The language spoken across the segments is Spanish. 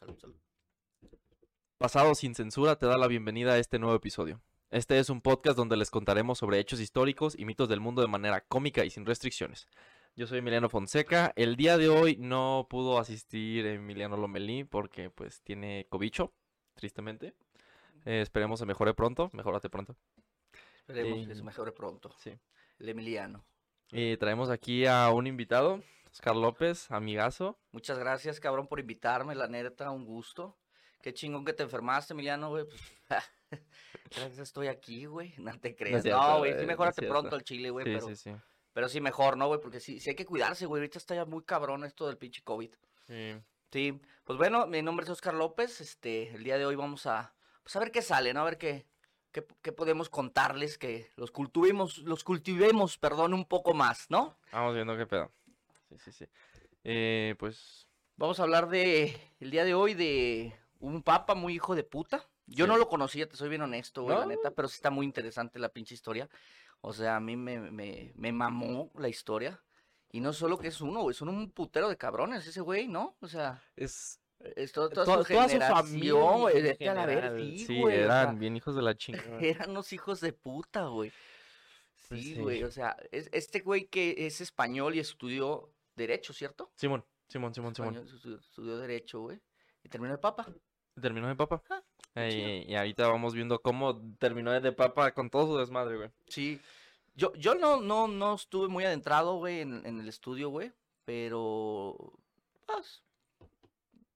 Salud, salud. Pasado sin censura te da la bienvenida a este nuevo episodio. Este es un podcast donde les contaremos sobre hechos históricos y mitos del mundo de manera cómica y sin restricciones. Yo soy Emiliano Fonseca. El día de hoy no pudo asistir Emiliano Lomelí porque pues tiene cobicho, tristemente. Eh, esperemos se mejore pronto. Mejórate pronto. Esperemos Eh, que se mejore pronto. Sí. El Emiliano. Y traemos aquí a un invitado, Oscar López, amigazo. Muchas gracias, cabrón, por invitarme, la neta, un gusto. Qué chingón que te enfermaste, Emiliano, güey. Pues, gracias, estoy aquí, güey. No te creas. No, güey, sí, no es mejórate cierto. pronto al chile, güey. Sí, pero, sí, sí. pero sí, mejor, ¿no, güey? Porque sí, sí hay que cuidarse, güey. Ahorita está ya muy cabrón esto del pinche COVID. Sí. Sí, pues bueno, mi nombre es Oscar López. Este, el día de hoy vamos a, pues a ver qué sale, ¿no? A ver qué, qué, qué podemos contarles, que los cultivemos, los cultivemos, perdón, un poco más, ¿no? Vamos viendo qué pedo. Sí, sí, sí. Eh, pues Vamos a hablar de, el día de hoy, de un papa muy hijo de puta. Yo Sí. no lo conocía, te soy bien honesto, güey, la neta, pero sí está muy interesante la pinche historia. O sea, a mí me, me, me mamó la historia. Y no solo que es uno, güey, son un putero de cabrones ese güey, ¿no? O sea, es es to- toda, to- su generación, güey, en vete a la ver, general, sí, sí, güey, o eran sea, bien hijos de la chingada. eran unos hijos de puta, güey. Pues Sí, sí. güey, o sea, es- este güey que es español y estudió Derecho, ¿cierto? Simón, Simón, Simón, Simón. Estudió, Derecho, güey. Y terminó de papa. Terminó de papa. Ah, Eh, y, y ahorita vamos viendo cómo terminó de papa con todo su desmadre, güey. Sí. Yo, yo no, no, no estuve muy adentrado, güey, en, en el estudio, güey. Pero, pues,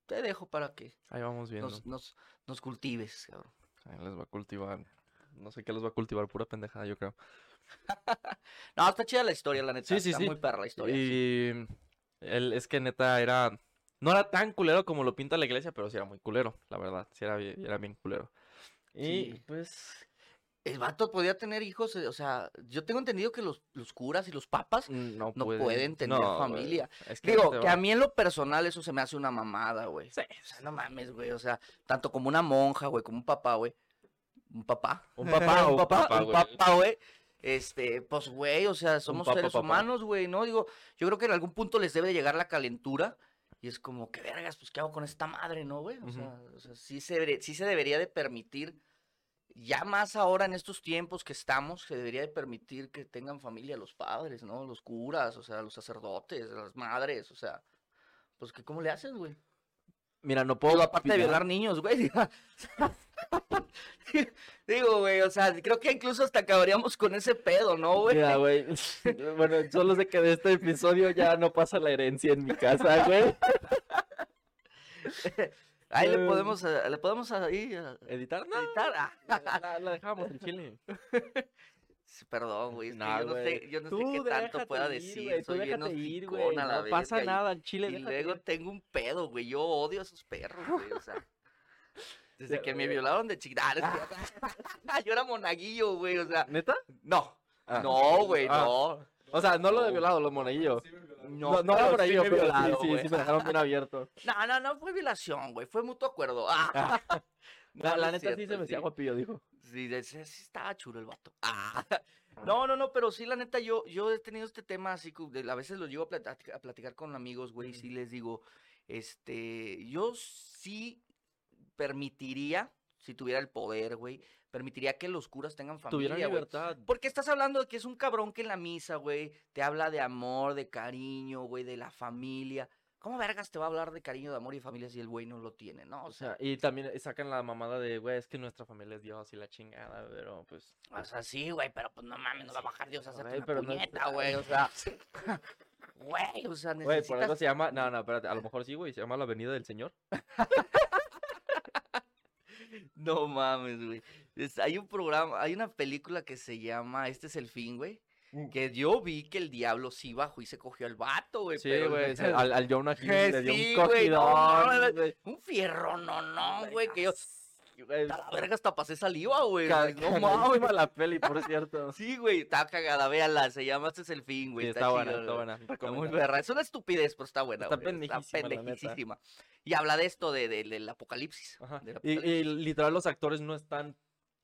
te dejo para que Ahí vamos viendo. nos, nos, nos cultives, cabrón. Ahí les va a cultivar. No sé qué les va a cultivar, pura pendejada, yo creo. No, está chida la historia, la neta. Sí, sí, está sí. muy perra la historia. Y él es que neta era. No era tan culero como lo pinta la iglesia, pero sí era muy culero, la verdad. Sí era bien, era bien culero. Y pues. El vato podía tener hijos, eh, o sea, yo tengo entendido que los, los curas y los papas No, no pueden tener no, familia. Es que Digo, que a mí en lo personal eso se me hace una mamada, güey. Sí, O sea, no mames, güey. O sea, tanto como una monja, güey, como un papá, güey. Un papá. Un papá, un papá, un papá, güey. Este, pues, güey, o sea, somos papá, seres papá. humanos, güey, ¿no? Digo, yo creo que en algún punto les debe de llegar la calentura. Y es como, qué vergas, pues, ¿qué hago con esta madre, no, güey? O sea, o sea, sí, se debería, sí se debería de permitir, ya más ahora en estos tiempos que estamos, se debería de permitir que tengan familia los padres, ¿no? Los curas, o sea, los sacerdotes, las madres, o sea, pues, que ¿cómo le haces, güey? Mira, no puedo. Aparte de violar niños, güey. Digo, güey, o sea, creo que incluso hasta acabaríamos con ese pedo, ¿no, güey? Mira, güey. Bueno, solo sé que de este episodio ya no pasa la herencia en mi casa, güey. Ahí le Eh. podemos, eh, le podemos ahí eh, ¿Editar? No. editar. Ah, La, la- dejamos en chile. Perdón, güey, Nah, yo no sé, yo no sé qué tanto pueda ir, decir, tú soy bien ir, a la No pasa nada, en Chile. Y luego ir. tengo un pedo, güey, yo odio a esos perros, güey, o sea. Desde que me violaron de chiquita. Yo era monaguillo, güey, o sea. ¿Neta? No, Ah. no, güey, Ah. no. O sea, no lo de violado, lo monaguillo. No, No, no por ahí, sí me pero violaron, sí, sí, me dejaron bien abierto. No, no, no fue violación, güey, fue mutuo acuerdo. Ah. No, La, no la es neta sí se me hacía guapillo, dijo. Sí, sí, sí estaba chulo el vato. Ah. No, no, no, pero sí, la neta, yo, yo he tenido este tema así, a veces lo llevo a platicar, a platicar con amigos, güey, y sí les digo, este, yo sí permitiría, si tuviera el poder, güey, permitiría que los curas tengan familia, Tuvieron güey. libertad. Porque estás hablando de que es un cabrón que en la misa, güey, te habla de amor, de cariño, güey, de la familia. ¿Cómo vergas te va a hablar de cariño, de amor y familia si el güey no lo tiene, no? O sea, y también sacan la mamada de, güey, es que nuestra familia es Dios y la chingada, pero pues. O sea, sí, güey, pero pues no mames, no va a bajar Dios a hacerte una pero puñeta, güey, o sea. Güey, o sea, Güey, por necesitas... algo se llama. No, no, espérate, a lo mejor sí, güey, se llama la Avenida del Señor. No mames, güey. Es- hay un programa, hay una película que se llama Este es el fin, güey. Mm. Que yo vi que el diablo sí bajó y se cogió al vato, güey. Sí, güey, al, al Jonah Hill le dio un güey, no mames, cogidón, güey. Un fierro, no, no, güey, que yo... La verga hasta pasé saliva, güey. No mames. la peli, por cierto. Sí, güey, está cagada, véala, se llama Este es el fin, güey. Sí, está buena, chido, está buena. Está muy. Es una estupidez, pero está buena. Está güey, pendejísima. Y habla de esto, de, de- del apocalipsis. Ajá. del Y, y literal los actores no están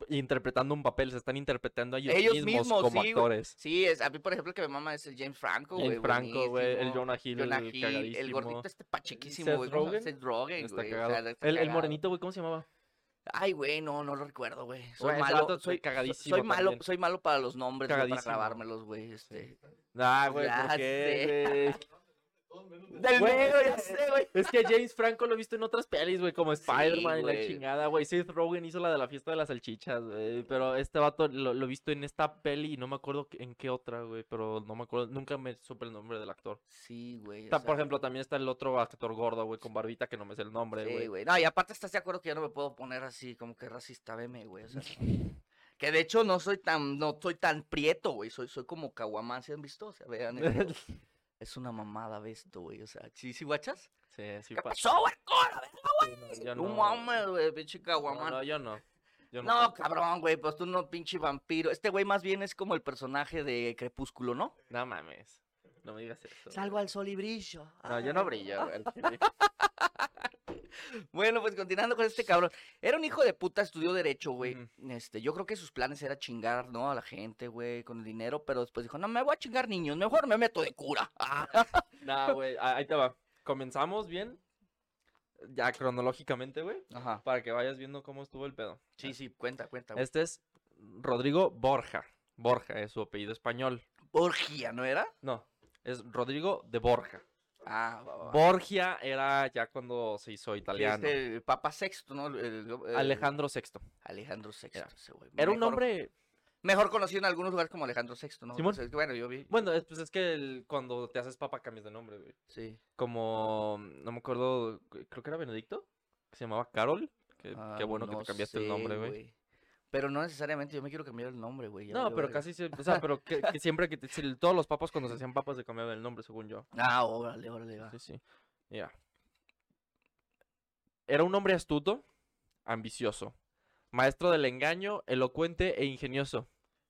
interpretando un papel, se están interpretando a ellos, Ellos mismos, mismos, como sí, actores. Sí, es, a mí, por ejemplo, el que me mama es el James Franco, güey. James Franco, güey, el. Jonah Hill, Jonah el Hill, el gordito este pachequísimo, güey. Seth Rogen, Está güey. o cagado. sea, está el, el morenito, güey, ¿cómo se llamaba? Ay, güey, no, no lo recuerdo, güey. Soy Güey, malo, soy, cagadísimo soy malo, también. soy malo para los nombres, güey, para grabármelos, güey, este. Ah, güey, ¿por qué, güey? Del Güey, negro, ya sé, güey. Es que James Franco lo he visto en otras pelis, güey, como Spider-Man y la güey. chingada, güey. Seth Rogen hizo la de la fiesta de las salchichas, güey. Pero este vato lo, lo he visto en esta peli y no me acuerdo en qué otra, güey. Pero no me acuerdo, nunca me supe el nombre del actor. Sí, güey. o sea, Por ejemplo, también está el otro actor gordo, güey, con barbita que no me sé el nombre, Sí, güey. güey. No, y aparte estás de acuerdo que yo no me puedo poner así como que racista, veme, güey. O sea, que de hecho no soy tan, no soy tan prieto, güey. Soy, soy como caguamán, ¿sí han visto? O sea, vean. es una mamada ve esto, güey. O sea, ¿sí, sí, guachas? sí, sí ¿Qué pasó, güey? No, yo No no. mames, güey, pinche caguamán. no, yo no. Yo No, no. cabrón, güey, pues tú no, pinche vampiro. Este güey más bien es como el personaje de Crepúsculo, ¿no? No mames. No me digas eso. Salgo al sol y brillo. No, yo no brillo, güey. Bueno, pues continuando con este cabrón. Era un hijo de puta, estudió Derecho, güey. Este, yo creo que sus planes era chingar, ¿no? A la gente, güey, con el dinero, pero después dijo, no me voy a chingar niños, mejor me meto de cura. Ah, No, güey, ahí te va. Comenzamos bien. Ya cronológicamente, güey. Ajá. Para que vayas viendo cómo estuvo el pedo. Sí, sí, cuenta, cuenta. Este es Rodrigo Borja. Borja es su apellido español. Borgia, ¿no era? No, es Rodrigo de Borja. Ah, va, va, va. Borgia era ya cuando se hizo italiano. Este, el Papa Sexto, ¿no? El- el- Alejandro VI. Alejandro Sexto, Era- ese güey. Era un nombre. Mejor conocido en algunos lugares como Alejandro Sexto, ¿no? Pues es bueno, yo vi. Bueno, es, pues es que el- cuando te haces papa cambias de nombre, güey. Sí. Como, no me acuerdo, creo que era Benedicto, que se llamaba Carol. Ah, qué bueno que te cambiaste el nombre, güey. Pero no necesariamente, yo me quiero cambiar el nombre, güey. ya No, pero casi siempre, o sea, pero que, que siempre que si todos los papas cuando se hacían papas se cambiaban el nombre, según yo. Ah, órale, órale, va. Sí, sí. Mira. Era un hombre astuto, ambicioso, maestro del engaño, elocuente e ingenioso,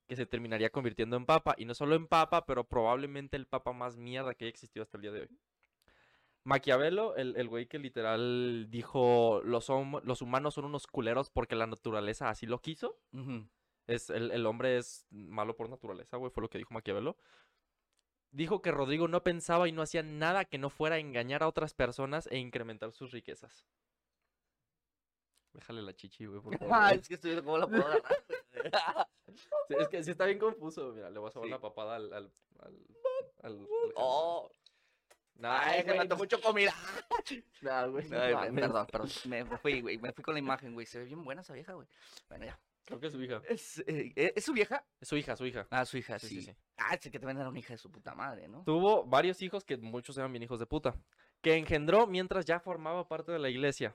que se terminaría convirtiendo en papa, y no solo en papa, pero probablemente el papa más mierda que haya existido hasta el día de hoy. Maquiavelo, el, el güey que literal dijo los, hom- los humanos son unos culeros porque la naturaleza así lo quiso. Es, el, el hombre es malo por naturaleza, güey, fue lo que dijo Maquiavelo. Dijo que Rodrigo no pensaba y no hacía nada que no fuera a engañar a otras personas e incrementar sus riquezas. Déjale la chichi, güey, por favor. Ah, es que estoy viendo cómo la puedo agarrar. Sí, es que sí está bien confuso. Mira, le voy a sobar Sí. una papada al. al, al, al- al- oh, Nah, ay, que güey, me ando mucho comida. nah, güey, no mames. perdón, perdón. Me fui, güey. Me fui con la imagen, güey. Se ve bien buena esa vieja, güey. Bueno, ya. Creo que es su hija. ¿Es, eh, ¿es su vieja? Es su hija, su hija. Ah, su hija, Sí, sí. sí, sí. Ah, sí, que también era una hija de su puta madre, ¿no? Tuvo varios hijos que muchos eran bien hijos de puta. Que engendró mientras ya formaba parte de la iglesia.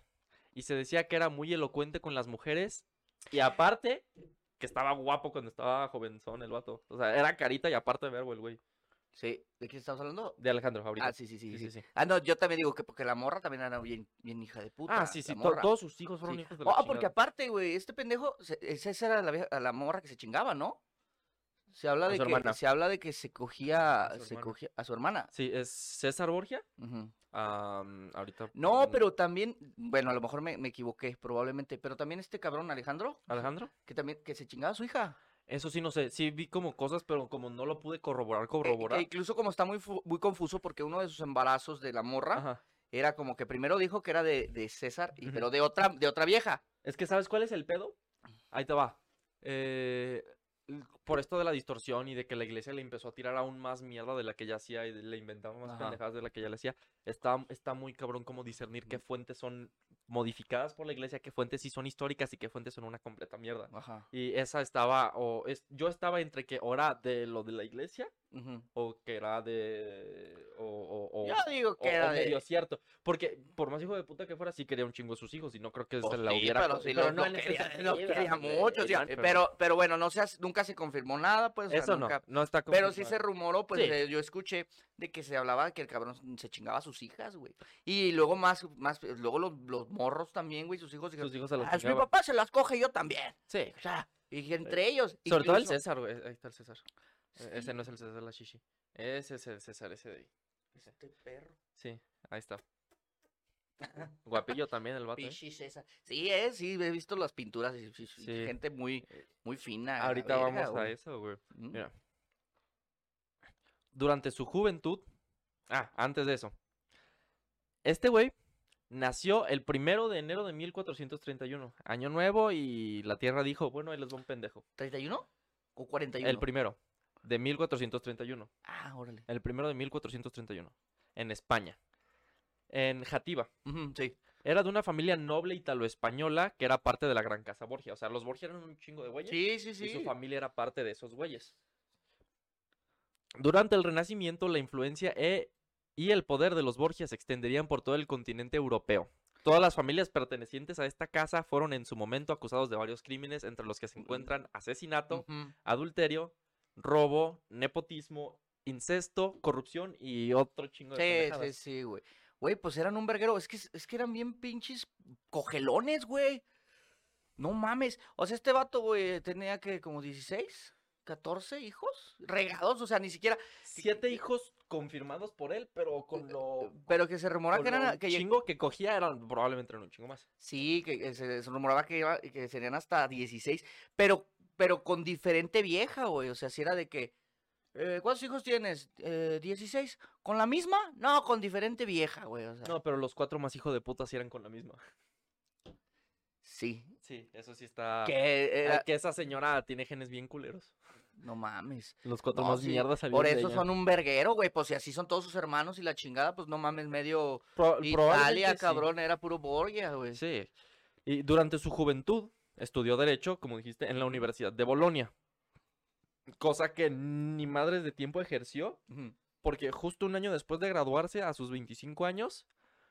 Y se decía que era muy elocuente con las mujeres. Y aparte, que estaba guapo cuando estaba jovenzón el vato. O sea, era carita y aparte verbo el güey. Sí. ¿De quién estamos hablando? De Alejandro ahorita. Ah, sí, sí, sí, sí. Ah, no, yo también digo que porque la morra también era bien, bien hija de puta. Ah, sí, sí. to- todos sus hijos fueron Sí. hijos de la Oh, porque aparte, güey, este pendejo, esa era la, vieja- la morra que se chingaba, ¿no? Se habla de que hermana. se habla de que se cogía, A su se hermana. cogía a su hermana. Sí, es César Borgia. Ujú. Am, ahorita. No, mm, pero también, bueno, a lo mejor me, me equivoqué, probablemente, pero también este cabrón Alejandro, Alejandro. que también, que se chingaba a su hija. Eso sí, no sé. Sí vi como cosas, pero como no lo pude corroborar, Eh, corroborar. incluso como está muy, muy confuso porque uno de sus embarazos de la morra Ajá. era como que primero dijo que era de, de César, y, pero de otra, de otra vieja. Es que, ¿sabes cuál es el pedo? Ahí te va. Eh, por esto de la distorsión y de que la iglesia le empezó a tirar aún más mierda de la que ella hacía y le inventaba más Ajá. pendejadas de la que ella le hacía, está, está muy cabrón como discernir qué fuentes son modificadas por la iglesia, qué fuentes sí son históricas y qué fuentes son una completa mierda. Ajá. Y esa estaba, o es, yo estaba entre que o era de lo de la iglesia O que era de... o, o, o- Yo digo o- que era o de... medio cierto. Porque por más hijo de puta que fuera, sí quería un chingo a sus hijos y no creo que Pues se la sí, hubiera... pero sí pero no ese quería, los quería mucho, no, eh, pero, pero bueno, no se, hace- nunca se confirmó nada, pues, sea, Eso no, no está Pero sí se rumoró, pues Sí. eh, yo escuché de que se hablaba de que el cabrón se chingaba a sus hijas, güey. Y luego más, más, luego los, los morros también, güey, sus hijos dijeron, Sus hijos se los "Ah, mi papá se las coge yo también. Sí. O sea, y entre ellos. Sobre todo el César, güey. Ahí está el César. E- Ese no es el César la chichi. Ese es el César, ese de ahí. Este perro. Sí, ahí está. Guapillo también el vato. ¿eh? Sí, es, sí, he visto las pinturas. y- sí, sí. Gente muy, muy fina. Ahorita verga, vamos a eso, güey. Mm. Mira. Durante su juventud. Ah, antes de eso. Este güey nació el primero de enero de 1431. Año nuevo y la tierra dijo, bueno, ahí les va un pendejo. ¿31 o 41? El primero de 1431. Ah, órale. El primero de 1431. En España. En Jativa. Sí. Era de una familia noble italo-española que era parte de la Gran Casa Borgia. O sea, los Borgia eran un chingo de güeyes. Sí, sí, sí. y su familia era parte de esos güeyes. Durante el Renacimiento, la influencia e- y el poder de los Borgia se extenderían por todo el continente europeo. Todas las familias pertenecientes a esta casa fueron en su momento acusados de varios crímenes, entre los que se encuentran asesinato, adulterio, robo, nepotismo, incesto, corrupción y otro chingo de Sí, sí, sí, güey. Güey, pues eran un verguero. Es que, es que eran bien pinches cogelones, güey. No mames. O sea, este vato, güey, tenía que como 16, 14 hijos regados. O sea, ni siquiera. Siete hijos confirmados por él, pero con lo... Pero que se rumoraba que eran. Que chingo que cogía eran probablemente eran un chingo más. Sí, que, se, se rumoraba que, iba, que serían hasta 16. Pero, pero con diferente vieja, güey. O sea, si era de que. eh, ¿Cuántos hijos tienes? Eh, 16. ¿Con la misma? No, con diferente vieja, güey. O sea, No, pero los cuatro más hijos de puta sí eran con la misma. sí. Sí, eso sí está. Que era. que esa señora tiene genes bien culeros. No mames. Los cuatro No, más sí, mierdas salieron Por de eso ella. son un verguero, güey. Pues si así son todos sus hermanos y la chingada, pues no mames, medio Pro- Italia, sí. cabrón, era puro Borgia, güey. Sí. Y durante su juventud estudió Derecho, como dijiste, en la Universidad de Bolonia. Cosa que ni madres de tiempo ejerció, porque justo un año después de graduarse, a sus 25 años,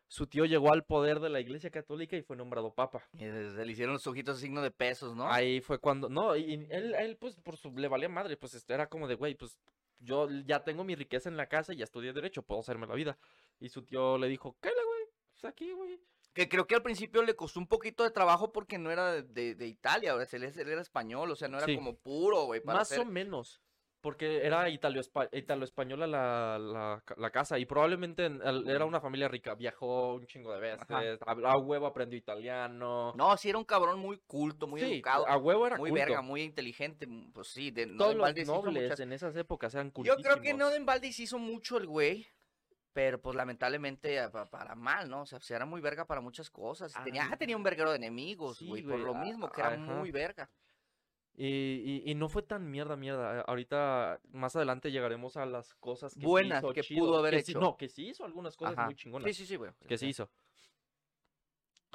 su tío llegó al poder de la Iglesia Católica y fue nombrado papa. Y se le hicieron los ojitos signo de pesos, ¿no? Ahí fue cuando, no, y él, él pues por su, le valía madre, pues este, era como de, güey, pues yo ya tengo mi riqueza en la casa y ya estudié derecho, puedo hacerme la vida. Y su tío le dijo, ¿qué le, güey? Pues aquí, güey. Que creo que al principio le costó un poquito de trabajo porque no era de, de- de Italia, ahora él, era español, o sea, no era Sí. como puro, güey, Más hacer- o menos, porque era italo-espa- italo-española la, la, la casa y probablemente era una familia rica, viajó un chingo de veces, a, a huevo aprendió italiano. No, sí era un cabrón muy culto, muy Sí, educado, a huevo era muy culto. verga, muy inteligente, pues sí, de, Todos los nobles muchas- en esas épocas eran Yo cultísimos. creo que no de hizo mucho el güey, pero pues lamentablemente a- pa- para mal, ¿no? O sea, pues, era muy verga para muchas cosas. y Tenía, Ah, tenía un verguero de enemigos, sí, güey, por lo mismo, que era ajá. muy verga. Y, y- y no fue tan mierda, mierda. Ahorita, más adelante llegaremos a las cosas que Buenas hizo que chido, pudo haber que sí- hecho. no, que sí hizo algunas cosas Ajá. muy chingonas. Sí, sí, sí, güey. Que sí hizo.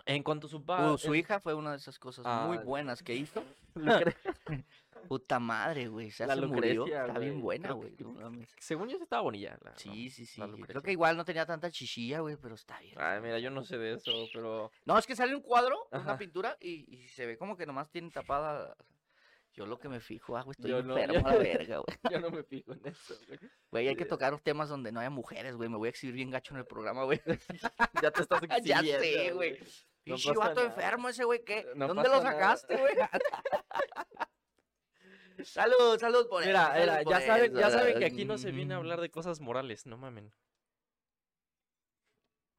En cuanto a su Uh, padre. su hija fue una de esas cosas muy Ah, buenas que hizo. Puta madre, güey. Ya La se murió. Lucrecia, Está bien buena, güey. no. Según yo sí estaba bonilla. la- Sí, no, sí, sí. Creo que igual no tenía tanta chichilla, güey, pero está bien. Ay, mira, yo no sé de eso, pero. No, es que sale un cuadro, Ajá. una pintura, y, y se ve como que nomás tiene tapada. Yo lo que me fijo, ah, güey, estoy Yo no, enfermo yo- a la verga, güey. Yo no me fijo en eso, güey. Güey, hay que Sí. tocar temas donde no haya mujeres, güey. Me voy a exhibir bien gacho en el programa, güey. Ya te estás ya exhibiendo, sé, güey. No Pinche enfermo ese, güey, ¿qué? No ¿Dónde lo sacaste, güey? Salud, salud por eso. Mira, salud por ya saben, ya saben que aquí no se viene a Mm. hablar de cosas morales, no mamen.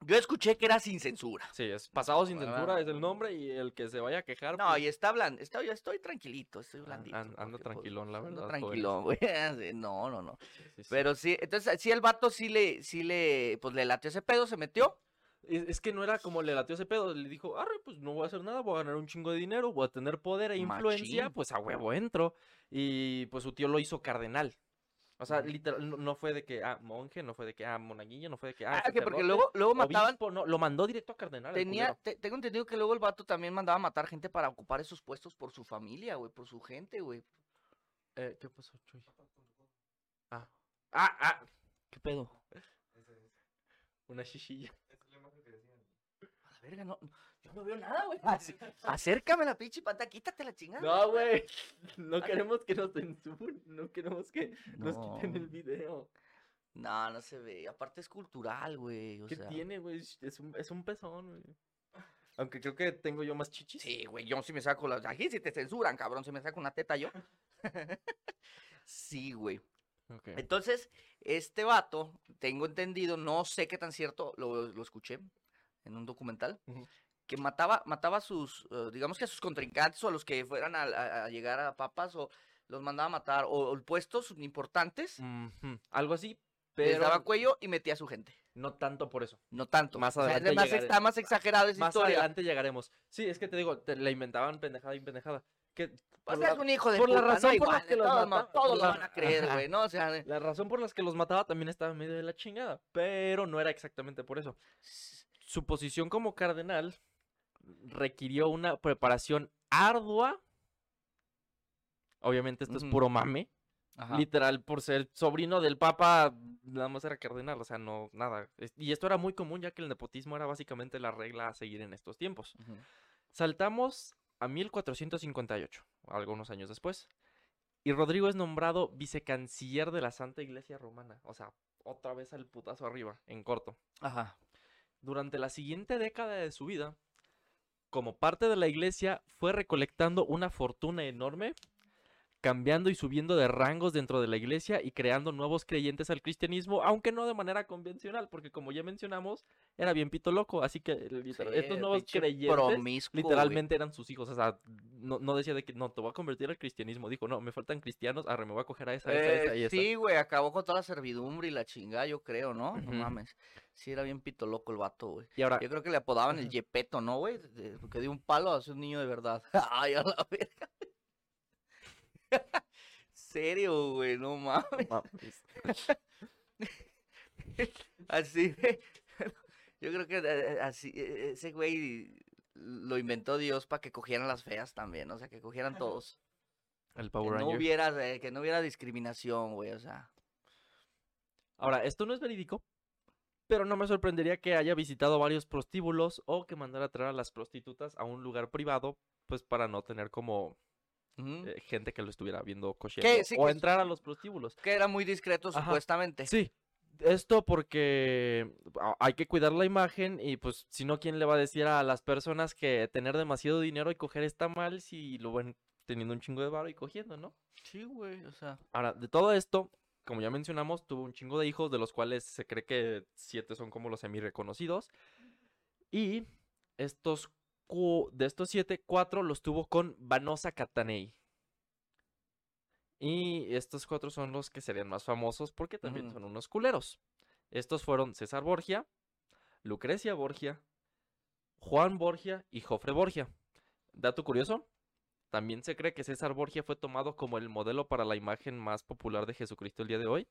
Yo escuché que era sin censura. Sí, es pasado sin Ah. censura, es el nombre y el que se vaya a quejar. No, pues, y está blandito. Estoy, yo estoy tranquilito, estoy An- blandito. an- ando pues, tranquilón, la ando verdad, tranquilón, güey. No, no, no. sí, sí, sí. Pero sí, entonces, sí, el vato sí le, sí le, pues le latió ese pedo, se metió. Es, es que no era como le latió ese pedo, le dijo, arre, pues no voy a hacer nada, voy a ganar un chingo de dinero, voy a tener poder e influencia, Machín. pues a huevo entro. Y pues su tío lo hizo cardenal. O sea, literal, no, no fue de que, ah, monje, no fue de que, ah, monaguillo, no fue de que, ah, Ah, que porque luego, luego mataban, obispo, no, lo mandó directo a cardenal. tenía, te- tengo entendido que luego el vato también mandaba a matar gente para ocupar esos puestos por su familia, güey, por su gente, güey. Eh, ¿Qué pasó, Chuy? Ah, ah, ah, ¿Qué pedo? una chichilla. Verga, no, yo no veo nada, güey. Acércame la pinche pata, quítate la chingada. No, güey, no queremos que nos censuren, no queremos que nos No. quiten el video. No, no se ve. Aparte es cultural, güey. ¿Qué sea. tiene, güey? Es un, es un pezón, güey. Aunque creo que tengo yo más chichis. Sí, güey, yo sí me saco las. Aquí sí te censuran, cabrón. Si me saco una teta yo. sí, güey. Entonces, este vato, tengo entendido, no sé qué tan cierto lo, lo escuché, en un documental, que mataba, mataba a sus, eh, digamos que a sus contrincantes o a los que fueran a, a- a llegar a papas o los mandaba a matar o, o puestos importantes, Algo así, les pero daba cuello y metía a su gente. no tanto por eso. No tanto. Más o sea, adelante más- llegaré. está más exagerado esa Más historia. adelante llegaremos. Sí, es que te digo, te, la inventaban pendejada y pendejada. Que por es la- un hijo de por la puta, ¿no? razón por la que los todos modos, mata- todos por lo la- van a creer, güey, ¿no? O sea, La razón por las que los mataba también estaba medio de la chingada, pero no era exactamente por eso. Su posición como cardenal requirió una preparación ardua. Obviamente esto es puro mame. ajá. Literal, por ser sobrino del papa, nada más era cardenal, o sea, no, nada. Y esto era muy común ya que el nepotismo era básicamente la regla a seguir en estos tiempos. Saltamos a 1458, algunos años después. Y Rodrigo es nombrado vicecanciller de la Santa Iglesia Romana. O sea, otra vez al putazo arriba, en corto. Ajá. Durante la siguiente década de su vida, como parte de la iglesia, fue recolectando una fortuna enorme, cambiando y subiendo de rangos dentro de la iglesia y creando nuevos creyentes al cristianismo, aunque no de manera convencional, porque como ya mencionamos, era bien pito loco, así que literal, Sí, estos nuevos creyentes literalmente eran sus hijos, o sea, no, no decía de que no, te voy a convertir al cristianismo, dijo, no, me faltan cristianos, arre, me voy a coger a esa, esa, Eh, esa y esa. sí, güey, acabó con toda la servidumbre y la chingada, yo creo, ¿no? No mames. Sí, era bien pito loco el vato, güey. Y ahora, Yo creo que le apodaban el. Yepeto, ¿no, güey? Porque dio un palo a un niño de verdad. Ay, a la verga. Serio, güey, no mames. mames. Así, de- yo creo que eh, así, eh, ese güey lo inventó Dios para que cogieran las feas también, o sea, que cogieran todos. el Que Power no Ranger. hubiera, eh, que no hubiera discriminación, güey, o sea. Ahora, esto no es verídico, pero no me sorprendería que haya visitado varios prostíbulos o que mandara a traer a las prostitutas a un lugar privado, pues para no tener como eh, gente que lo estuviera viendo cocheando. Sí, o que- entrar a los prostíbulos. Que era muy discreto, Ajá. supuestamente. Sí, esto porque a- hay que cuidar la imagen y pues si no, ¿quién le va a decir a las personas que tener demasiado dinero y coger está mal si lo ven teniendo un chingo de varo y cogiendo, ¿no? Sí, güey, o sea. Ahora, de todo esto, como ya mencionamos, tuvo un chingo de hijos, de los cuales se cree que siete son como los semi-reconocidos. Y estos de estos siete, cuatro los tuvo con Vanosa Catanei. Y estos cuatro son los que serían más famosos porque también son unos culeros. Estos fueron César Borgia, Lucrecia Borgia, Juan Borgia y Jofre Borgia. Dato curioso, también se cree que César Borgia fue tomado como el modelo para la imagen más popular de Jesucristo el día de hoy.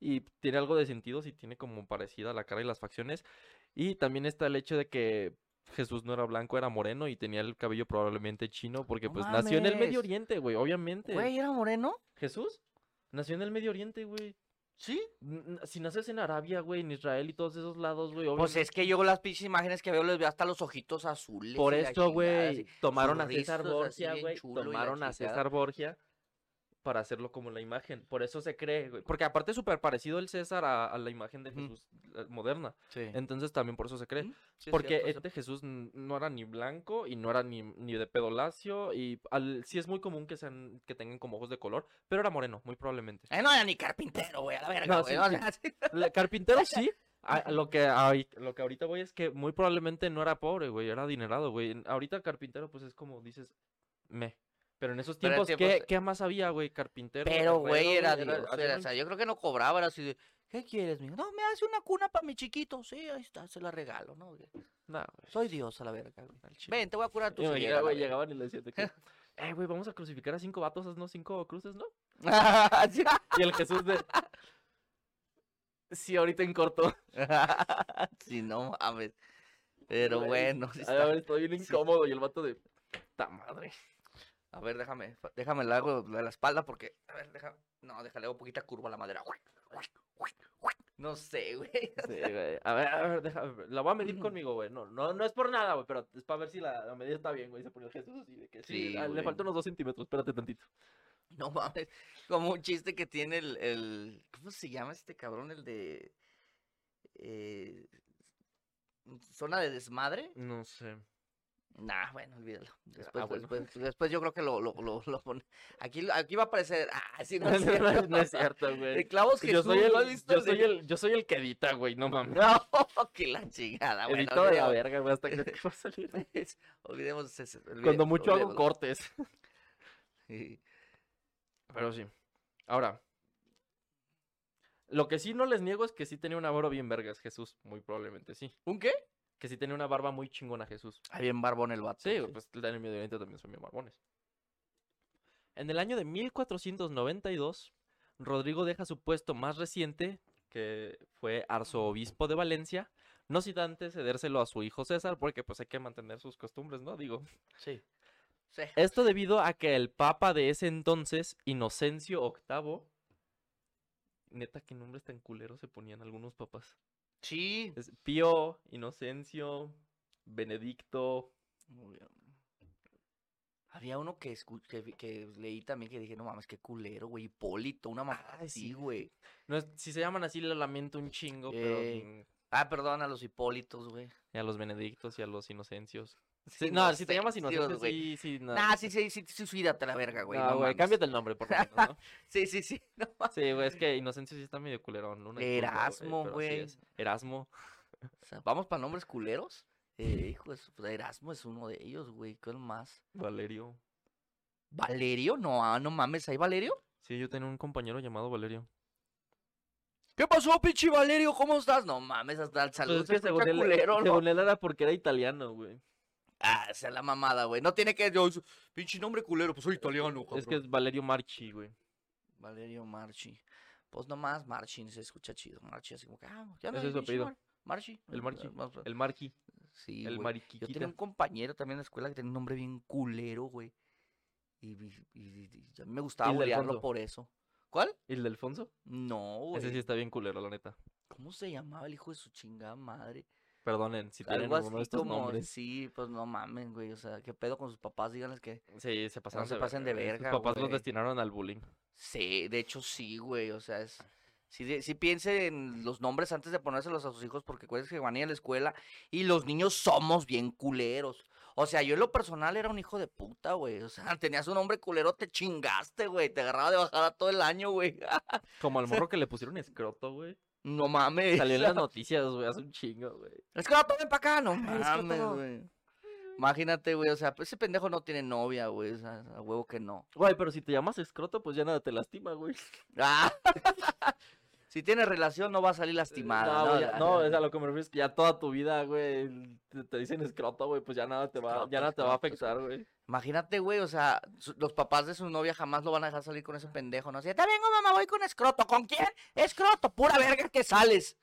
Y tiene algo de sentido si tiene como parecida la cara y las facciones. Y también está el hecho de que Jesús no era blanco, era moreno y tenía el cabello probablemente chino porque No pues nació en el Medio. Oriente, güey, obviamente. Güey, ¿era moreno? Jesús nació en el Medio Oriente, güey. Sí. Si naces en Arabia, güey, en Israel y todos esos lados, güey, Pues es que yo las pinches imágenes que veo les veo hasta los ojitos azules. Por esto, güey, tomaron a César Borgia, güey, tomaron a. César Borgia para hacerlo como la imagen. Por eso se cree, güey. Porque aparte es súper parecido el César a, a la imagen de. Jesús eh, moderna. Sí. Entonces también por eso se cree. Sí es Porque cierto este Jesús no era ni blanco y no era ni, ni de pedo lacio. Y al, sí es muy común que sean, que tengan como ojos de color, pero era moreno, muy probablemente. Eh, no era ni carpintero, güey, a la verga, No, güey. sí, ¿no? La- Carpintero sí. a- lo, que, lo que ahorita voy es que muy probablemente no era pobre, güey, era adinerado, güey. Ahorita carpintero, pues es como dices, me. Pero en esos tiempos, ¿qué, tiempos- qué más había, güey? Carpintero. Pero, güey, era era, un o sea, yo creo que no cobraba, era así de, ¿qué quieres, mijo? No, me hace una cuna para mi chiquito. Sí, ahí está, se la regalo, ¿no? güey? Nah, güey, Soy Dios a la verga, güey. Ven, te voy a curar tu ceguera, verga. llegaban y le decían de que, eh, güey, vamos a crucificar a cinco vatos, ¿no? Cinco cruces, ¿no? Y el Jesús de... Sí, ahorita en corto. Sí, no mames. Pero Güey, bueno. sí A está- ver, estoy bien sí. incómodo y el vato de... ¡Ta madre! A ver, déjame, déjame le hago de la espalda porque, a ver, déjame, no, déjale, hago poquita curva a la madera. No sé, güey. Sí, güey. A ver, a ver, déjame. La voy a medir conmigo, güey. No, no, no es por nada, güey, pero es para ver si la, la medida está bien, güey. Se pone el Jesús así de que sí. Sí, ah, le güey. faltan unos dos centímetros, espérate tantito. No mames. Como un chiste que tiene el, el ¿cómo se llama este cabrón? El de eh, zona de desmadre. No sé. Nah, bueno, olvídalo. Después, Ah, bueno. después, después yo creo que lo, lo, lo, lo pone. Aquí, aquí va a aparecer. Ah, sí, no No, es no, cierto. no es cierto, güey. De clavos Yo Jesús, soy, el, ¿no has visto yo, soy el, yo soy el que edita, güey, no mames. No, que la chingada, bueno, Edito de la verga, güey, hasta que te va a salir. Olvidemos ese. Cuando olvidemos, mucho hago cortes. Sí. Pero sí. Ahora. Lo que sí no les niego es que sí tenía una barba bien vergas, Jesús. Muy probablemente sí. ¿Un qué? Que sí tenía una barba muy chingona, Jesús. Ah, bien barbón el vato. Sí, pues el Medio Oriente también son bien barbones. En el año de 1492, Rodrigo deja su puesto más reciente, que fue arzobispo de Valencia, no sin antes cedérselo a su hijo César, porque pues hay que mantener sus costumbres, ¿no? Digo. Sí. Sí. Esto debido a que el papa de ese entonces, Inocencio VIII, neta, qué nombres tan culeros se ponían algunos papas. Sí. Es Pío, Inocencio, Benedicto. Muy bien. Había uno que, que, que leí también que dije, no mames, qué culero, güey. Hipólito, una mamá Ay, así, sí. güey. No si se llaman así, lo lamento un chingo, pero. mm, Ah, perdón, a los Hipólitos, güey. Y a los Benedictos y a los Inocencios. Sí, no, si te llamas Inocencio, güey. sí, sí, no. Nah, sí, sí, sí, suídate a la verga, güey. No güey, cámbiate el nombre, por menos, ¿no? Sí, sí, sí. Sí, güey, es que Inocencio sí está medio culerón. una Erasmo, güey. es. Erasmo. O sea, Vamos para nombres culeros. Eh, hijo pues, Erasmo es uno de ellos, güey. ¿Cuál más? Valerio. ¿Valerio? No, ah, no mames, ¿hay Valerio? Sí, yo tenía un compañero llamado Valerio. ¿Qué pasó, pinche Valerio? ¿Cómo estás? No mames, hasta el Pues saludo es se que según él, según él era porque era italiano, güey. Ah, es la mamada, güey. No tiene que. yo- pinche nombre culero, pues soy italiano, Es que es Valerio Marchi, güey. Valerio Marchi. Pues nomás Marchi se escucha chido. Marchi así como que. Ah, ¿qué onda, Ese es su apellido. Mar- Marchi. El Marchi. Ah, El Marqui. Sí, el güey. Yo Mariquiquita. tenía un compañero también en la escuela que tenía un nombre bien culero, güey. Y, y- y- y a mí me gustaba bullearlo por eso. ¿Cuál? ¿El de Alfonso? No, güey. Ese sí está bien culero, la neta. ¿Cómo se llamaba el hijo de su chingada madre? Perdonen si tienen Algo alguno de así estos como, nombres. sí, pues no mamen, güey. O sea, ¿qué pedo con sus papás? Díganles que. Sí, se pasaron se pasen de güey. Sus verga, papás los destinaron al bullying. Sí, de hecho sí, güey. O sea, es. Sí, sí piense en los nombres antes de ponérselos a sus hijos, porque acuérdense que van a ir a la escuela y los niños somos bien culeros. O sea, yo en lo personal era un hijo de puta, güey. O sea, tenías un nombre culero, te chingaste, güey. Te agarraba de bajada todo el año, güey. Como al morro que le pusieron escroto, güey. No mames. Salió en las noticias, güey, hace un chingo, güey. Es que no tomen para acá, no mames, güey. Imagínate, güey, o sea, pues ese pendejo no tiene novia, güey, o sea, a huevo que no. Güey, pero si te llamas escroto, pues ya nada te lastima, güey. Ah. si tiene relación no va a salir lastimada. No, No, güey, ya- no, es a lo que me refiero es que ya toda tu vida, güey, te, te dicen escroto, güey, pues ya nada te va, Escroto, ya nada te va a escroto, afectar, güey. Imagínate, güey, o sea, su- los papás de su novia jamás lo van a dejar salir con ese pendejo, ¿no? Así, te vengo, mamá, voy con escroto. ¿Con quién? Escroto, pura verga que sales.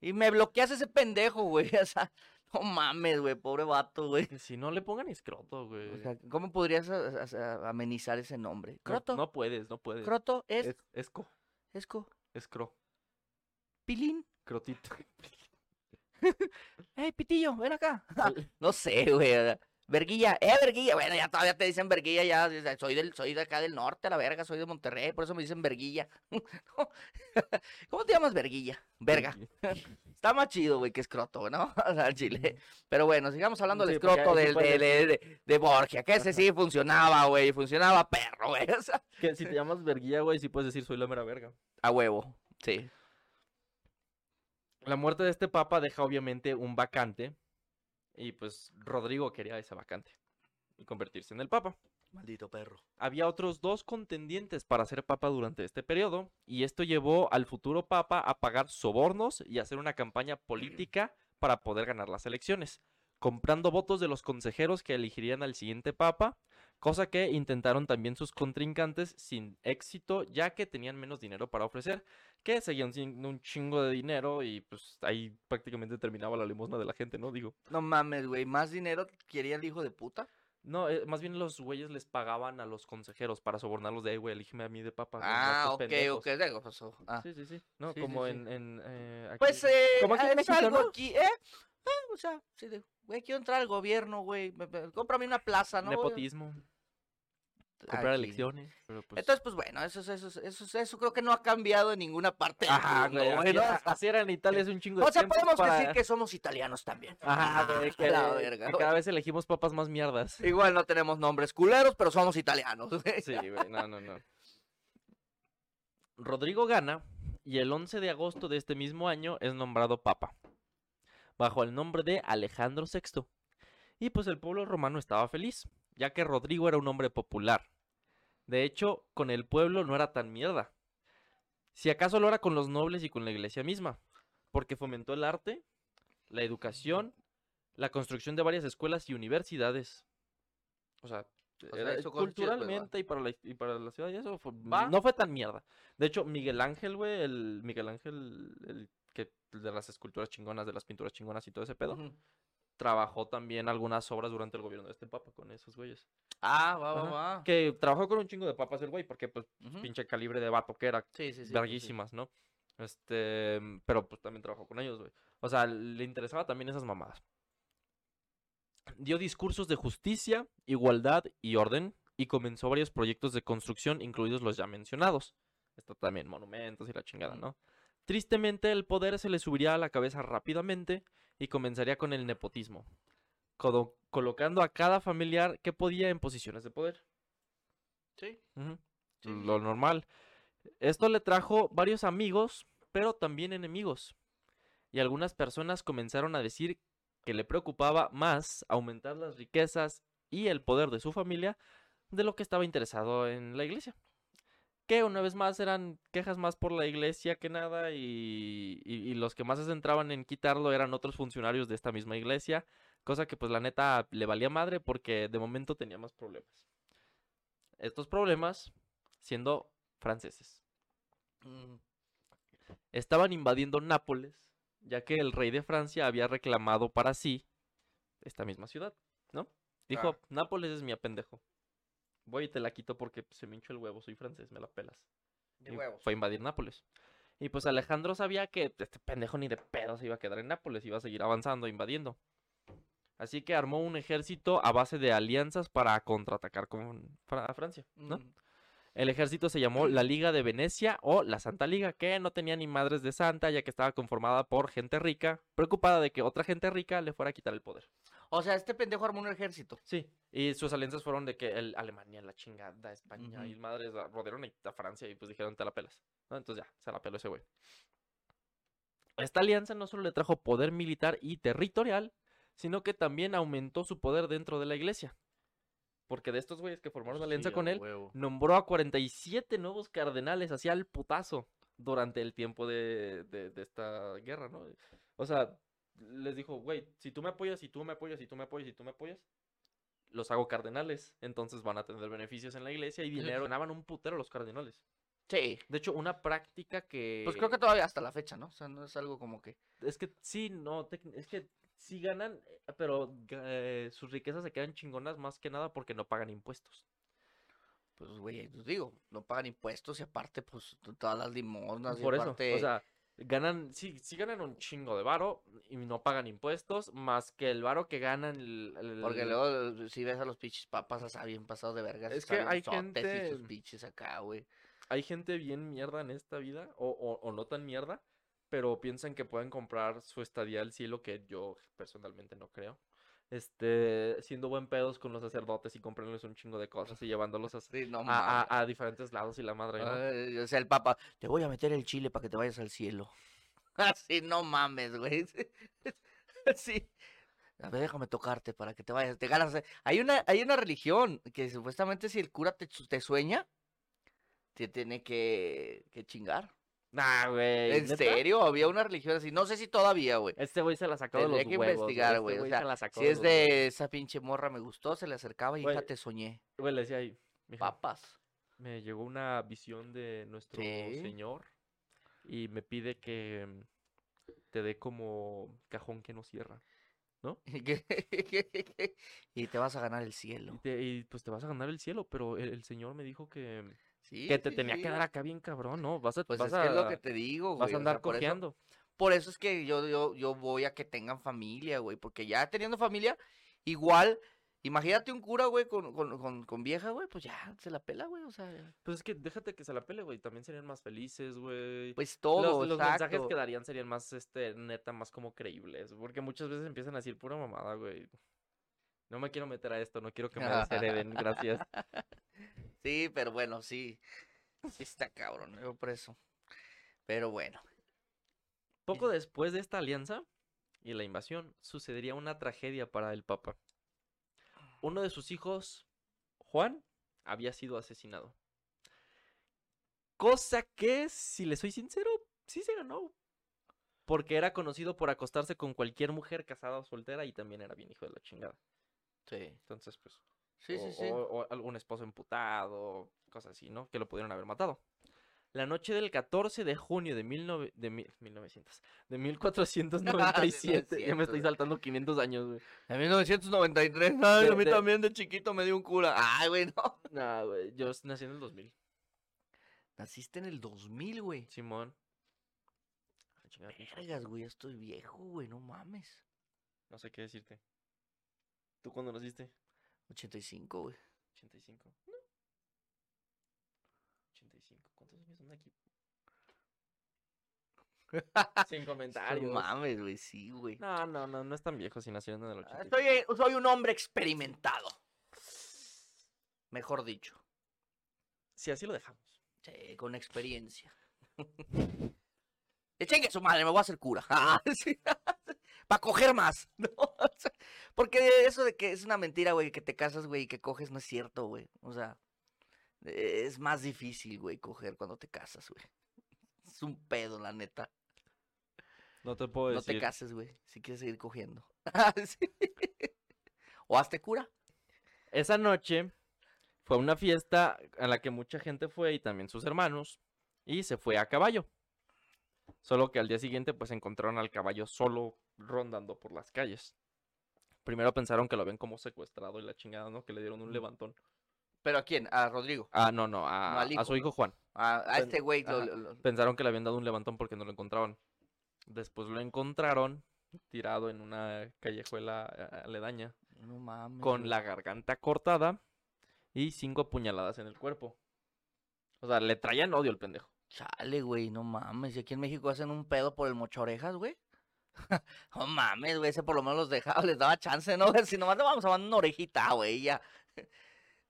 Y me bloqueas ese pendejo, güey. O sea, no mames, güey, pobre vato, güey. Si no le pongan escroto, güey. O sea, ¿cómo podrías a- a- a- amenizar ese nombre? no, Croto, no puedes, no puedes. croto, es, Es, esco, esco, escro, pilín. crotito. ¡Ey, pitillo, ven acá! no sé, güey. Verguilla, eh, verguilla. Bueno, ya todavía te dicen verguilla, ya. Soy, del, soy de acá del norte, la verga, soy de Monterrey, por eso me dicen verguilla. ¿Cómo te llamas verguilla? Verga. Está más chido, güey, que escroto, ¿no? O sea, chile. Pero bueno, sigamos hablando del Sí, escroto del, de, de, de- de Borgia, que ese sí funcionaba, güey. Funcionaba perro, güey. O sea, Que si te llamas verguilla, güey, sí puedes decir soy la mera verga. a huevo, sí. La muerte de este papa deja obviamente un vacante. Y pues Rodrigo quería ese vacante. Y convertirse en el papa. Maldito perro. Había otros dos contendientes para ser papa durante este periodo. Y esto llevó al futuro papa a pagar sobornos y hacer una campaña política para poder ganar las elecciones. Comprando votos de los consejeros que elegirían al siguiente papa. Cosa que intentaron también sus contrincantes sin éxito, ya que tenían menos dinero para ofrecer, que seguían siendo un chingo de dinero y pues ahí prácticamente terminaba la limosna de la gente, ¿no? Digo, No mames, güey. ¿Más dinero quería el hijo de puta? no, eh, más bien los güeyes les pagaban a los consejeros para sobornarlos de, "Ey, güey, elígeme a mí de papa. Ah, ok, pendejos". ok. pasó. Ah. Sí, sí, sí. No, Sí, como sí. en, en eh, aquí- Pues, eh, Como aquí en es México, algo ¿no? aquí, ¿eh? Ah, o sea, sí, güey, quiero entrar al gobierno, güey. me- me- Cómprame una plaza, ¿no? nepotismo. Comprar aquí. elecciones. Pero pues... Entonces, pues bueno, eso, eso, eso, eso, eso creo que no ha cambiado en ninguna parte del Ajá, mundo, güey, güey, ¿no? era, así era en Italia hace un chingo de O sea, tiempo podemos para- decir que somos italianos también. Ajá, güey, que, La que verga, cada güey. vez elegimos papas más mierdas. Igual no tenemos nombres culeros, pero somos italianos. güey. Sí, güey, no, no, no. Rodrigo gana y el 11 de agosto de este mismo año es nombrado papa, bajo el nombre de Alejandro VI. Y pues el pueblo romano estaba feliz, ya que Rodrigo era un hombre popular. De hecho, con el pueblo no era tan mierda. Si acaso lo era con los nobles y con la iglesia misma, porque fomentó el arte, la educación, la construcción de varias escuelas y universidades. O sea, O sea, era- hizo cosas chidas, va. culturalmente y para, la, y para la ciudad y eso fue- no fue tan mierda. De hecho, Miguel Ángel, güey, el Miguel Ángel, el que de las esculturas chingonas, de las pinturas chingonas y todo ese pedo. Trabajó también algunas obras durante el gobierno de este papa con esos güeyes. Ah, va, va, va. Que trabajó con un chingo de papas el güey, porque pues pinche calibre de vato que era, Sí, sí, sí. sí. verguísimas, ¿no? Este, pero pues también trabajó con ellos, güey. O sea, le interesaba también esas mamadas. Dio discursos de justicia, igualdad y orden y comenzó varios proyectos de construcción, incluidos los ya mencionados. Esto también, monumentos y la chingada. ¿no? Tristemente, el poder se le subiría a la cabeza rápidamente y comenzaría con el nepotismo, colocando a cada familiar que podía en posiciones de poder. Sí, Lo normal. Esto le trajo varios amigos, pero también enemigos. Y algunas personas comenzaron a decir que le preocupaba más aumentar las riquezas y el poder de su familia de lo que estaba interesado en la iglesia. Que una vez más eran quejas más por la iglesia que nada y, y- y los que más se centraban en quitarlo eran otros funcionarios de esta misma iglesia, cosa que pues la neta le valía madre porque de momento tenía más problemas. Estos problemas siendo franceses. Mm, Estaban invadiendo Nápoles, ya que el rey de Francia había reclamado para sí esta misma ciudad, ¿no? Dijo, Ah. Nápoles es mi pendejo. Voy y te la quito porque se me hinchó el huevo, soy francés, me la pelas. De Y huevos. Fue a invadir Nápoles. Y pues Alejandro sabía que este pendejo ni de pedo se iba a quedar en Nápoles, iba a seguir avanzando, invadiendo. Así que armó un ejército a base de alianzas para contraatacar con a Francia, ¿no? Mm, El ejército se llamó la Liga de Venecia o la Santa Liga, que no tenía ni madres de santa, ya que estaba conformada por gente rica, preocupada de que otra gente rica le fuera a quitar el poder. O sea, este pendejo armó un ejército. Sí, y sus alianzas fueron de que el Alemania, la chingada, España Ujú. y madres rodearon a Francia y pues dijeron te la pelas. ¿no? Entonces ya, se la peló ese güey. Esta alianza no solo le trajo poder militar y territorial, sino que también aumentó su poder dentro de la iglesia. Porque de estos güeyes que formaron la alianza Sí, con él, huevo. nombró a 47 nuevos cardenales hacia el putazo durante el tiempo de, de- de esta guerra, ¿no? O sea, les dijo, güey, si tú me apoyas, si tú me apoyas, si tú me apoyas, si tú me apoyas, los hago cardenales, entonces van a tener beneficios en la iglesia y dinero. Ganaban un putero los cardenales. Sí. De hecho, una práctica que... Pues creo que todavía hasta la fecha, ¿no? O sea, no es algo como que. Es que sí, no, es que sí ganan, eh, pero eh, sus riquezas se quedan chingonas más que nada porque no pagan impuestos. Pues, güey, pues digo, no pagan impuestos y aparte, pues, todas las limosnas y Por eso, aparte... o sea, ganan, sí, sí ganan un chingo de varo y no pagan impuestos, más que el varo que ganan el, el- Porque luego, si ves a los pinches papas, hasta bien pasados de vergas. Es está que hay sotes Y sus gente- pinches acá, güey. hay gente bien mierda en esta vida, o, o, o no tan mierda, pero piensan que pueden comprar su estadía al cielo, que yo personalmente no creo. Este, siendo buen pedos con los sacerdotes y comprándoles un chingo de cosas y llevándolos a, Sí, no a, mames. a- a diferentes lados y la madre, ¿no? Ay, o sea, el papa, te voy a meter el chile para que te vayas al cielo. Así, no mames, güey. Sí. A ver, déjame tocarte para que te vayas. Te ganas. Hay una, hay una religión que supuestamente si el cura te, su- te sueña, te tiene que, que chingar. Nah, güey. ¿En ¿neta? serio? Había una religión así. No sé si todavía, güey. Este güey se la sacó de los Tendría que huevos. investigar, este güey. o se sea, si es huevos. de esa pinche morra me gustó, se le acercaba y hija Güey, te soñé. Güey, le decía ahí, "Mija, Papas. me llegó una visión de nuestro Sí. Señor y me pide que mm, te dé como cajón que no cierra. y te vas a ganar el Y, cielo. te- y, pues te vas a ganar el cielo, pero el, el Señor me dijo que, Sí, que te sí, tenía sí. que dar acá bien cabrón, ¿no? Vas a, Pues vas es que es lo a- que te digo, vas güey. a o andar por eso- cojeando. Por eso es que yo, yo, yo voy a que tengan familia, güey. Porque ya teniendo familia, igual Imagínate un cura, güey, con, con, con, con vieja, güey, pues ya se la pela, güey, o sea, Pues es que déjate que se la pele, güey. También serían más felices, güey. pues todo, los, los mensajes que darían serían más, este, neta, más como creíbles. Porque muchas veces empiezan a decir pura mamada, güey. No me quiero meter a esto, no quiero que me deshereden, gracias. Sí, pero bueno, sí. Sí está cabrón, yo por eso. Pero bueno. Poco después de esta alianza y la invasión, sucedería una tragedia para el Papa. Uno de sus hijos, Juan, había sido asesinado. Cosa que, si le soy sincero, sí se ganó. Porque era conocido por acostarse con cualquier mujer casada o soltera y también era bien hijo de la chingada. Sí. Entonces, pues, Sí, o, sí, sí. o- o algún esposo emputado, cosas así, ¿no? Que lo pudieron haber matado. La noche del 14 de junio de, 19 de mil- 1900, de 1497, ya me estoy 1900. saltando 500 años, güey. En 1993, ay, De- a mí de- también de chiquito me dio un cura. Ay, güey, no. Nah, güey, yo nací en el 2000, Naciste en el 2000, güey. Simón. Ah, Vergas, güey, estoy viejo, güey, no mames. No sé qué decirte. ¿Tú cuándo naciste? 85, güey. 85. No. 85. ¿Cuántos años son aquí? Sin No comentarios. mames, güey, sí, güey. No, no, no, no es tan viejo si nacieron en el Ah, 85. Soy, eh, soy un hombre experimentado. Mejor dicho. Si así lo dejamos. Sí, con experiencia. Le chingue su madre, me voy a hacer cura. Ah, Para coger más. ¿no? O sea, porque eso de que es una mentira, güey, que te casas, güey, y que coges no es cierto, güey. O sea, es más difícil, güey, coger cuando te casas, güey. Es un pedo, la neta. No te puedo No decir. te cases, güey, si quieres seguir cogiendo. Sí. O hazte cura. Esa noche fue una fiesta a la que mucha gente fue y también sus hermanos. Y se fue a caballo. Solo que al día siguiente pues encontraron al caballo solo rondando por las calles. Primero pensaron que lo habían como secuestrado y la chingada, ¿no? Que le dieron un levantón. ¿Pero a quién? A Rodrigo. Ah, no, no, a, al a su hijo. Juan. A, este güey. lo- Pensaron que le habían dado un levantón porque no lo encontraban. Después lo encontraron tirado en una callejuela eh, aledaña. No mames. con la garganta cortada y cinco puñaladas en el cuerpo. O sea, le traían odio al pendejo. Chale, güey, no mames. Y aquí en México hacen un pedo por el mochorejas, güey. no mames, güey. Ese por lo menos los dejaba, les daba chance, ¿no? Si nomás le vamos a mandar una orejita, güey, ya.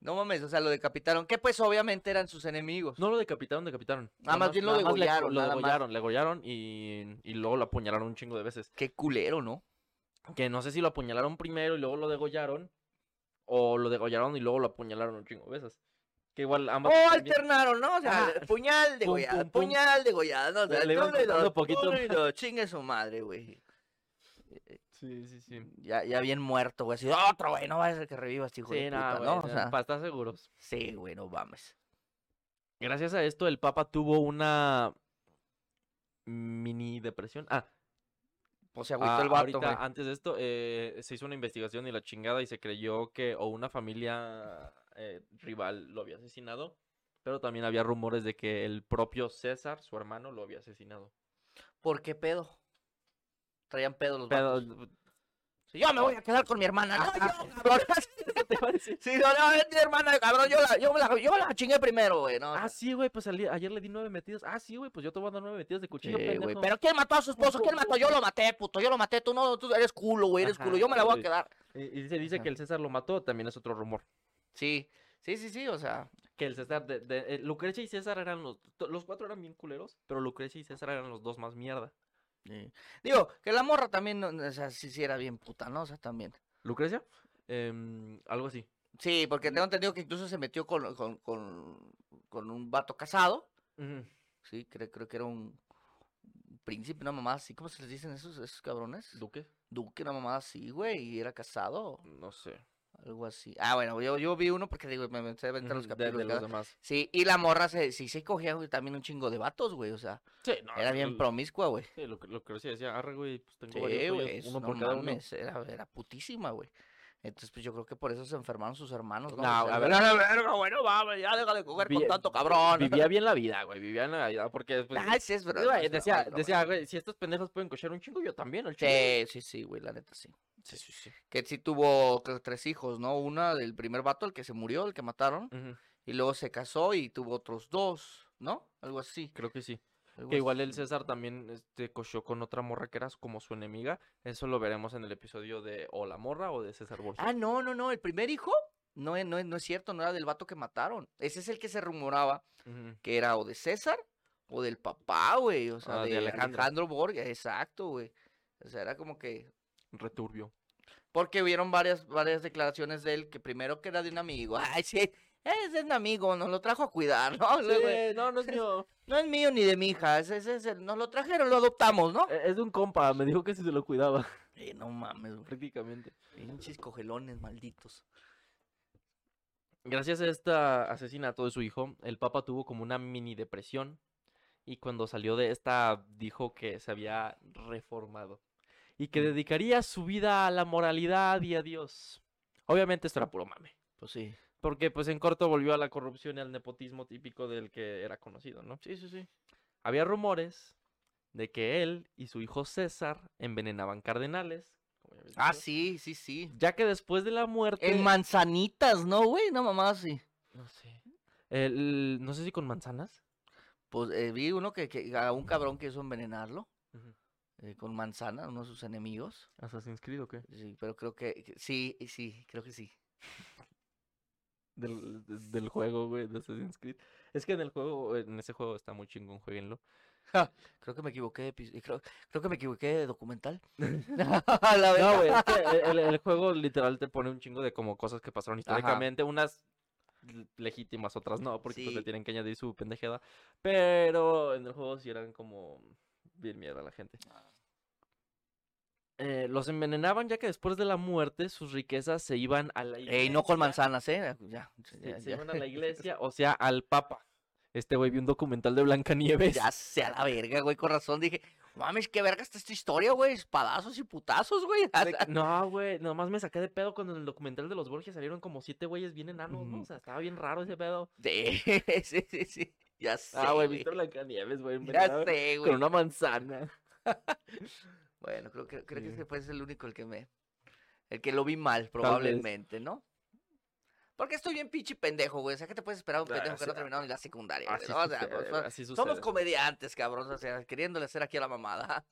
No mames, o sea, lo decapitaron. Que pues obviamente eran sus enemigos. No lo decapitaron, decapitaron. Ah, más bien lo nada le- degollaron, Lo nada más. degollaron, le degollaron y, y luego lo apuñalaron un chingo de veces. Qué culero, ¿no? Que no sé si lo apuñalaron primero y luego lo degollaron. O lo degollaron y luego lo apuñalaron un chingo de veces. Que igual ambas. O alternaron, ¿no? O sea, puñal, degollada, pum, pum. puñal, degollada, ¿no? O sea, Le- iban dos, poquito y Chingue su madre, güey. Sí, sí, sí. Ya, ya bien muerto, güey. Así, otro, güey, no va a ser que reviva este hijo Sí, de nada, puta, ¿no? O güey, sea, para estar seguros. sí, güey, no mames. Gracias a esto, el Papa tuvo una mini depresión. Ah, O sea, agüitó Ah, el vato, ahorita, güey. antes de esto, eh, se hizo una investigación y la chingada y se creyó que o una familia eh, rival lo había asesinado, pero también había rumores de que el propio César, su hermano, lo había asesinado. ¿Por qué pedo? Traían pedo los vatos. Sí, yo me voy a quedar con mi hermana. No, yo, cabrón. te iba a decir. Sí, no, no, es mi hermana, cabrón. Yo la, yo la, yo la chingué primero, güey. No, Ah, sí, güey, pues ayer le di nueve metidas. Ah, sí, güey, pues yo te voy a dar nueve metidas de cuchillo, Sí. Pero ¿quién mató a su esposo? ¿Quién mató? Yo lo maté, puto. Yo lo maté. Tú no, tú eres culo, güey. Eres Ajá, culo. Yo me la voy a quedar. Y, y se dice Ajá. que el César lo mató, también es otro rumor. Sí, sí, sí, sí. O sea, Que el César, de, de- eh, Lucrecia y César eran los, los cuatro eran bien culeros, pero Lucrecia y César eran los dos más mierda. sí. digo, que la morra también, o sea, sí, sí era bien puta, ¿no? O sea, también. ¿Lucrecia? Em, algo así. Sí, porque tengo entendido que incluso se metió con, con, con, con un vato casado. Sí, creo, creo que era un príncipe, una mamá así. ¿Cómo se les dicen esos, esos cabrones? ¿Duque? Duque, una mamá así, güey, y era casado. No sé. Algo así. Ah, bueno, yo, yo vi uno porque digo, me metí a ver los de, capítulos. de los demás. Sí, y la morra se, sí se cogía güey, también un chingo de vatos, güey. O sea, Sí, no, era bien promiscua, güey. Sí, lo, que- lo que decía, arre, güey, pues tengo Sí, varios güey, uno no por cada uno. mames, era, era putísima, güey. Entonces, pues yo creo que por eso se enfermaron sus hermanos. No, ¿no? a ver. "A verga, bueno, vamos, ya déjale de coger con tanto cabrón. Vivía bien la vida, güey, vivía en la vida, porque después... Ay, sí, es verdad. Decía, decía, güey, si estos pendejos pueden cochar un chingo, yo también, el chingo. Sí, sí, sí, güey, la neta sí. Sí, sí, sí. Que sí tuvo tres hijos, ¿no? Una del primer vato, el que se murió, el que mataron. Y luego se casó y tuvo otros dos, ¿no? Algo así. Creo que sí. algo Que igual el. César también este, cochó con otra morra que era como su enemiga. Eso lo veremos en el episodio de O la morra o de César Borgia. Ah, no, no, no. El primer hijo no, es- no, no es cierto, no era del vato que mataron. Ese es el que se rumoraba que era o de César o del papá, güey. O sea, Ah, de de, Alejandro. Alejandro. Borgia, exacto, güey. O sea, era como que. Returbio. Porque hubieron varias, varias declaraciones de él que primero que era de un amigo. Ay, sí, es de un amigo, nos lo trajo a cuidar, ¿no? Sí, no, no es mío. No es mío ni de mi hija, ese, ese es el- nos lo trajeron, lo adoptamos, ¿no? Es de un compa, me dijo que si se lo cuidaba. Eh, no mames, güey. Prácticamente. Pinches cogelones malditos. Gracias a este asesinato de su hijo, el Papa tuvo como una mini depresión y cuando salió de esta dijo que se había reformado y que dedicaría su vida a la moralidad y a Dios. Obviamente esto era puro mame, Pues sí. porque pues en corto volvió a la corrupción y al nepotismo típico del que era conocido, ¿no? Sí, sí, sí. Había rumores de que él y su hijo César envenenaban cardenales. como ya habías Ah, sí, sí, sí. Ya que después de la muerte... En manzanitas, ¿no, güey? No, mamá, sí. No sé. El- no sé si con manzanas. Pues eh, vi uno que, que a un cabrón quiso envenenarlo Ujú. Eh, con manzana, uno de sus enemigos. ¿Assassin's Creed o qué? Sí, pero creo que que- sí, sí, creo que sí. Del, de- del juego, güey, de Assassin's Creed. Es que en el juego, en ese juego está muy chingón, jueguenlo. Creo que me equivoqué creo, creo que me equivoqué de documental. La No, güey, es que el, el juego literal te pone un chingo de como cosas que pasaron Ajá. históricamente, unas legítimas, otras no, porque pues, le Sí. tienen que añadir su pendejada. Pero en el juego sí eran como bien mierda la gente. Eh, los envenenaban ya que después de la muerte sus riquezas se iban a la iglesia. Ey, no con manzanas, ¿eh? Ya, Se, ya, se ya. iban a la iglesia, o sea, al papa. Este güey vio un documental de Blancanieves. Ya sea la verga, güey, con razón dije, mames, qué verga está esta historia, güey, espadazos y putazos, güey. No, güey, nomás me saqué de pedo cuando en el documental de los Borges salieron como siete güeyes bien enanos, ¿no? O sea, estaba bien raro ese pedo. sí, sí, sí, ya sé, Ah, güey, viste Blancanieves, güey, ya sé, con güey. una manzana. Bueno, creo que, creo que ese fue el único el que me, el que lo vi mal, probablemente, ¿no? Porque estoy bien pinche pendejo, güey. O sea, ¿qué te puedes esperar de un Ah, pendejo que no ha ah, terminado ni la secundaria? Así ¿no? O sea, sucede, pues, somos comediantes, cabrón. O sea, queriéndole hacer aquí a la mamada.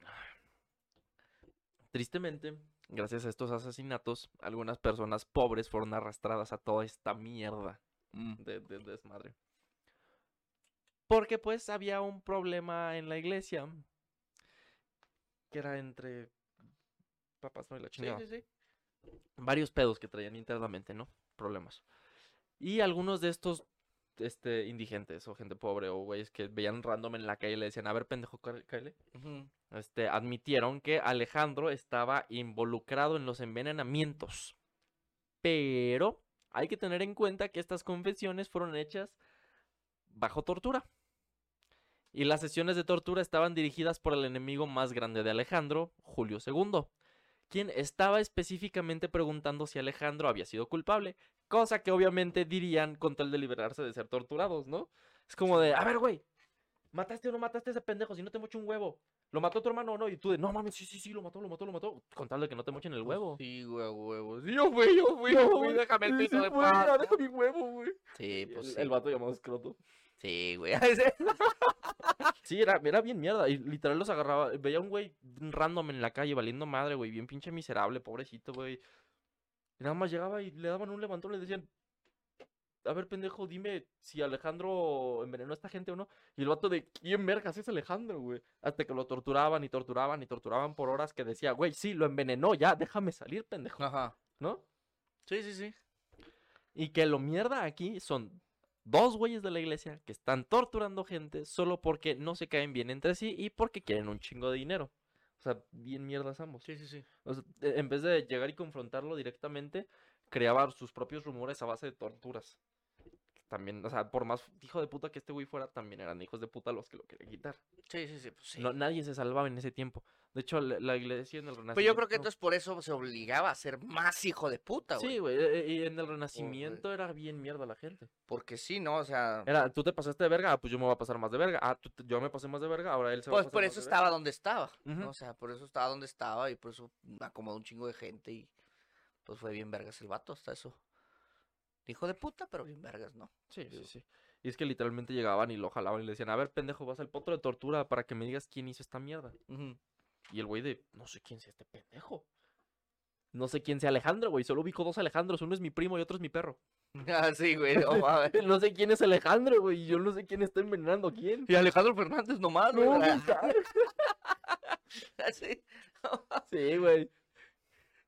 Tristemente, gracias a estos asesinatos, algunas personas pobres fueron arrastradas a toda esta mierda de, de desmadre. Porque pues había un problema en la iglesia que era entre papas, ¿no? Y la Sí, chingada. sí, sí. varios pedos que traían internamente, ¿no? Problemas. Y algunos de estos este, indigentes o gente pobre o güeyes que veían random en la calle y le decían, a ver, pendejo, cá- cáele", Ujú. este, admitieron que Alejandro estaba involucrado en los envenenamientos. Pero hay que tener en cuenta que estas confesiones fueron hechas bajo tortura. Y las sesiones de tortura estaban dirigidas por el enemigo más grande de Alejandro, Julio II, quien estaba específicamente preguntando si Alejandro había sido culpable, cosa que obviamente dirían con tal de liberarse de ser torturados, ¿no? Es como de, a ver, güey, ¿mataste o no mataste a ese pendejo? Si no te mocho un huevo. ¿Lo mató tu hermano o no? Y tú de, no mames, sí, sí, sí, lo mató, lo mató, lo mató. Con tal de que no te mochen el huevo. Sí, güey, huevo. Sí, yo fui, yo fui, yo fui, déjame el piso sí de paz. deja mi huevo, güey. Sí, pues el, sí. el vato llamado escroto. Sí, güey. Sí, era, era bien mierda. Y literal los agarraba. Veía un güey random en la calle valiendo madre, güey. Bien pinche miserable, pobrecito, güey. Y nada más llegaba y le daban un levantón y le decían. A ver, pendejo, dime si Alejandro envenenó a esta gente o no. Y el vato de quién vergas es Alejandro, güey. Hasta que lo torturaban y torturaban y torturaban por horas que decía, güey, sí, lo envenenó, ya, déjame salir, pendejo. Ajá. ¿No? Sí, sí, sí. Y que lo mierda aquí son dos güeyes de la iglesia que están torturando gente solo porque no se caen bien entre sí y porque quieren un chingo de dinero. O sea, bien mierdas ambos. Sí, sí, sí. O sea, e- en vez de llegar y confrontarlo directamente, creaba sus propios rumores a base de torturas. También, o sea, por más hijo de puta que este güey fuera, también eran hijos de puta los que lo querían quitar. Sí, sí, sí, pues sí. No, nadie se salvaba en ese tiempo. De hecho, la, la iglesia en el Renacimiento... Pero yo creo que entonces por eso se obligaba a ser más hijo de puta, güey. Sí, güey, eh, eh, y en el Renacimiento era bien mierda la gente. Porque sí, ¿no? O sea, Era, tú te pasaste de verga, ah, pues yo me voy a pasar más de verga. Ah, tú yo me pasé más de verga, ahora él se va a pues pasar por más eso verga. estaba donde estaba. O sea, por eso estaba donde estaba y por eso acomodó un chingo de gente y pues fue bien vergas el vato hasta eso. Hijo de puta, pero bien vergas, ¿no? Sí, sí, Digo. sí. Y es que literalmente llegaban y lo jalaban y le decían, a ver, pendejo, vas al potro de tortura para que me digas quién hizo esta mierda. Y el güey de, no sé quién sea este pendejo. No sé quién sea Alejandro, güey. Solo ubico dos Alejandros. Uno es mi primo y otro es mi perro. Ah, sí, güey. no. No sé quién es Alejandro, güey. Yo no sé quién está envenenando a quién. Y Alejandro Fernández nomás, güey. No. Sí, güey.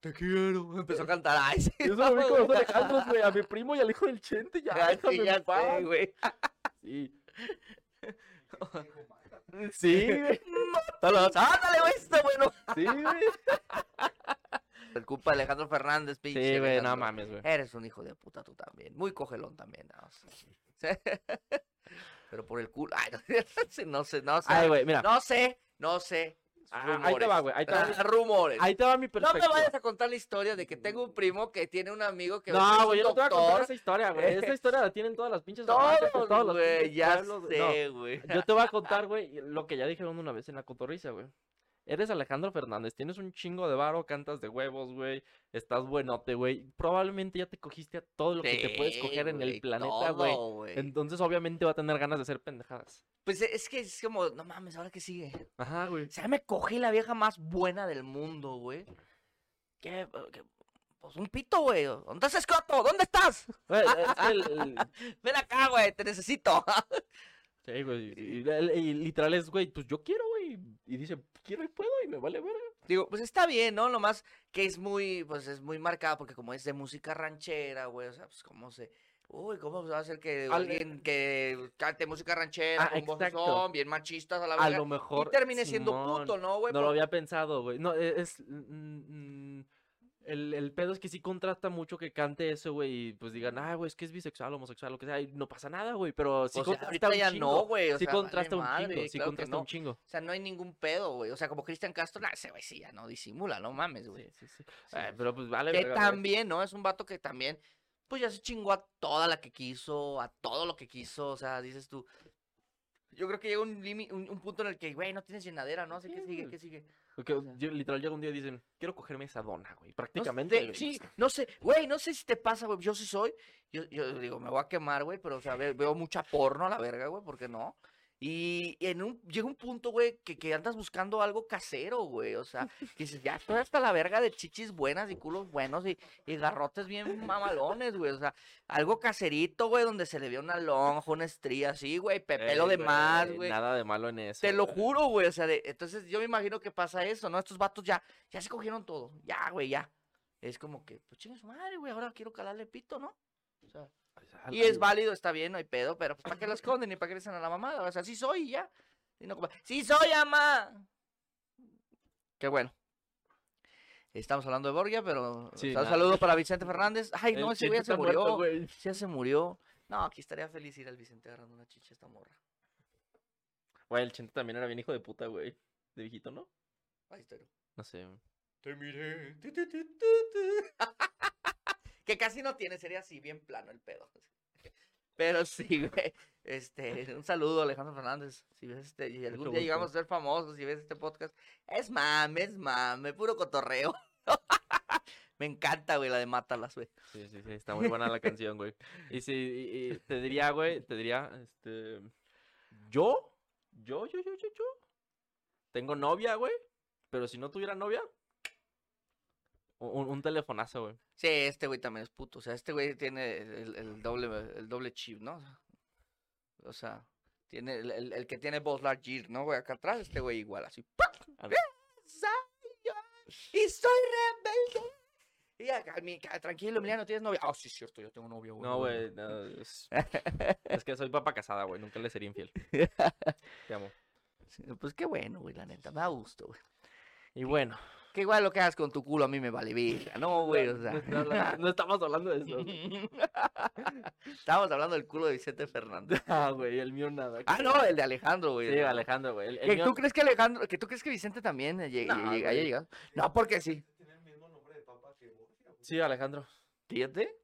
Te quiero. Empezó a cantar. Ay, sí. Yo solo ubico a dos Alejandros, güey. A mi primo y al hijo del Chente. Ya, déjame sí, ya sé, güey. Sí. Sí, güey. Mátalos. Ándale, güey, está bueno. Sí, güey. El culpa de Alejandro Fernández, pinche. Sí, güey, no mames, güey. Eres un hijo de puta tú también. Muy cogelón también. ¿no? Pero por el culo. Ay, no sé, no sé. Ay, güey, mira. No sé, no sé. Ah, ahí te va, güey, ahí te va. Ah, rumores. Ahí te va mi No perspectiva. me vayas a contar la historia de que tengo un primo que tiene un amigo que No, güey, yo no te voy a contar esa historia, güey. Esa historia la tienen todas las pinches Todos, todos los güey, pinches ya pueblos, sé, güey. No, yo te voy a contar, güey, lo que ya dijeron una vez en la cotorriza, güey. Eres Alejandro Fernández, tienes un chingo de varo, cantas de huevos, güey. Estás buenote, güey. Probablemente ya te cogiste a todo lo que te puedes coger en el planeta, güey. Entonces, obviamente, va a tener ganas de hacer pendejadas. Pues es que es como, no mames, ¿ahora qué sigue? Ajá, güey. O sea, me cogí la vieja más buena del mundo, güey. ¿Qué? ¿Qué? Pues un pito, güey. ¿Dónde estás, Escoto? ¿Dónde estás? Es que el- Ven acá, güey, te necesito. Sí, güey. Y, y- y literal es, güey, pues yo quiero. Y dice, quiero y puedo y me vale verga. Digo, pues está bien, ¿no? Nomás que es muy, pues es muy marcado porque como es de música ranchera, güey, o sea, pues cómo se... Uy, ¿cómo va a ser que Al- alguien que cante música ranchera Ah, con son bien machistas a la A verga lo mejor. y termine siendo puto, ¿no, güey? No lo había pensado, güey. No, e- es. mm, mm, el, el pedo es que sí contrasta mucho que cante eso, güey. Y pues digan, ah, güey, es que es bisexual, homosexual, lo que sea. Y no pasa nada, güey. Pero sí O sea, contrasta un ya chingo. no, güey. Sí sea, vale contrasta un madre, chingo. Sí claro que contrasta no. un chingo. O sea, no hay ningún pedo, güey. O sea, como Cristian Castro, nah, ese güey sí ya no disimula, no mames, güey. Sí, sí, sí. Sí. pero pues vale, Que también, ¿no? Es un vato que también, pues ya se chingó a toda la que quiso, a todo lo que quiso, o sea, dices tú. Yo creo que llega un, un, un punto en el que, güey, no tienes llenadera, ¿no? Así que sigue. ¿qué sigue? Porque o sea. yo- literal llega un día y dicen, quiero cogerme esa dona, güey. No Prácticamente. güey. sí, no sé, güey, no sé si te pasa, güey, yo sí soy, yo, yo digo, me voy a quemar, güey, pero, o sea, ve- veo mucha porno a la verga, güey, ¿por qué no? Y en un, llega un punto, güey, que, que andas buscando algo casero, güey, o sea, que dices, ya estoy hasta la verga de chichis buenas y culos buenos y, y garrotes bien mamalones, güey, o sea, algo caserito, güey, donde se le vea una lonja, una estría así, güey, pe- pelo Ey, de más, güey. Nada de malo en eso. Te lo güey. juro, güey. O sea, de- entonces yo me imagino que pasa eso, ¿no? Estos vatos ya, ya se cogieron todo. Ya, güey, ya. Es como que, pues chingue su madre, güey. Ahora quiero calarle pito, ¿no? O sea, y es válido, está bien, no hay pedo, pero pues ¿para qué lo esconden y para qué le dicen a la mamada? O sea, sí soy y ya. Y no como, sí soy, ama. Qué bueno. Estamos hablando de Borgia, pero Sí, un saludo para Vicente Fernández. Ay, no, ese güey ya se muerto, murió. Sí, ya se murió. No, aquí estaría feliz ir al Vicente agarrando una chicha a esta morra. Güey, el Chente también era bien hijo de puta, güey. De viejito, ¿no? Ahí estoy. No sé. Te miré. que casi no tiene, sería así, bien plano el pedo. Pero sí, güey. Este, un saludo Alejandro Fernández. Si ves este, y algún Mucho día llegamos a ser famosos, si ves este podcast, es mame, es mame, puro cotorreo. Me encanta, güey, la de Mátalas, güey. Sí, sí, sí, está muy buena la canción, güey. Y sí, y- y te diría, güey, te diría, este, yo, yo, yo, yo, yo, yo, tengo novia, güey, pero si no tuviera novia, un, un telefonazo, güey. Sí, este güey también es puto. O sea, este güey tiene el, el doble, el doble chip, ¿no? O sea, tiene el, el- el que tiene Buzz Lightyear, ¿no, güey? Acá atrás, este güey igual, así. Y soy rebelde. Y acá, mi- tranquilo, Emiliano, ¿tienes novia? Ah, sí, es cierto, yo tengo novia, güey. No, no, güey, no, es, es que soy papa casada, güey, nunca le sería infiel. Te amo. Sí, Pues qué bueno, güey, la neta, me da gusto, güey. Y bueno, Que igual lo que hagas con tu culo a mí me vale vida, ¿no, güey? O sea. No, no, no estamos hablando de eso. Estábamos hablando del culo de Vicente Fernández. Ah, güey, el mío nada. Ah, no, el de Alejandro, güey. Sí, No. Alejandro, güey. El, el ¿Que mío- ¿Tú crees que Alejandro, que tú crees que Vicente también eh, lleg- No, lleg- haya llegado? No, porque sí. Tiene el mismo nombre de papá que güey. Sí, Alejandro. Fíjate.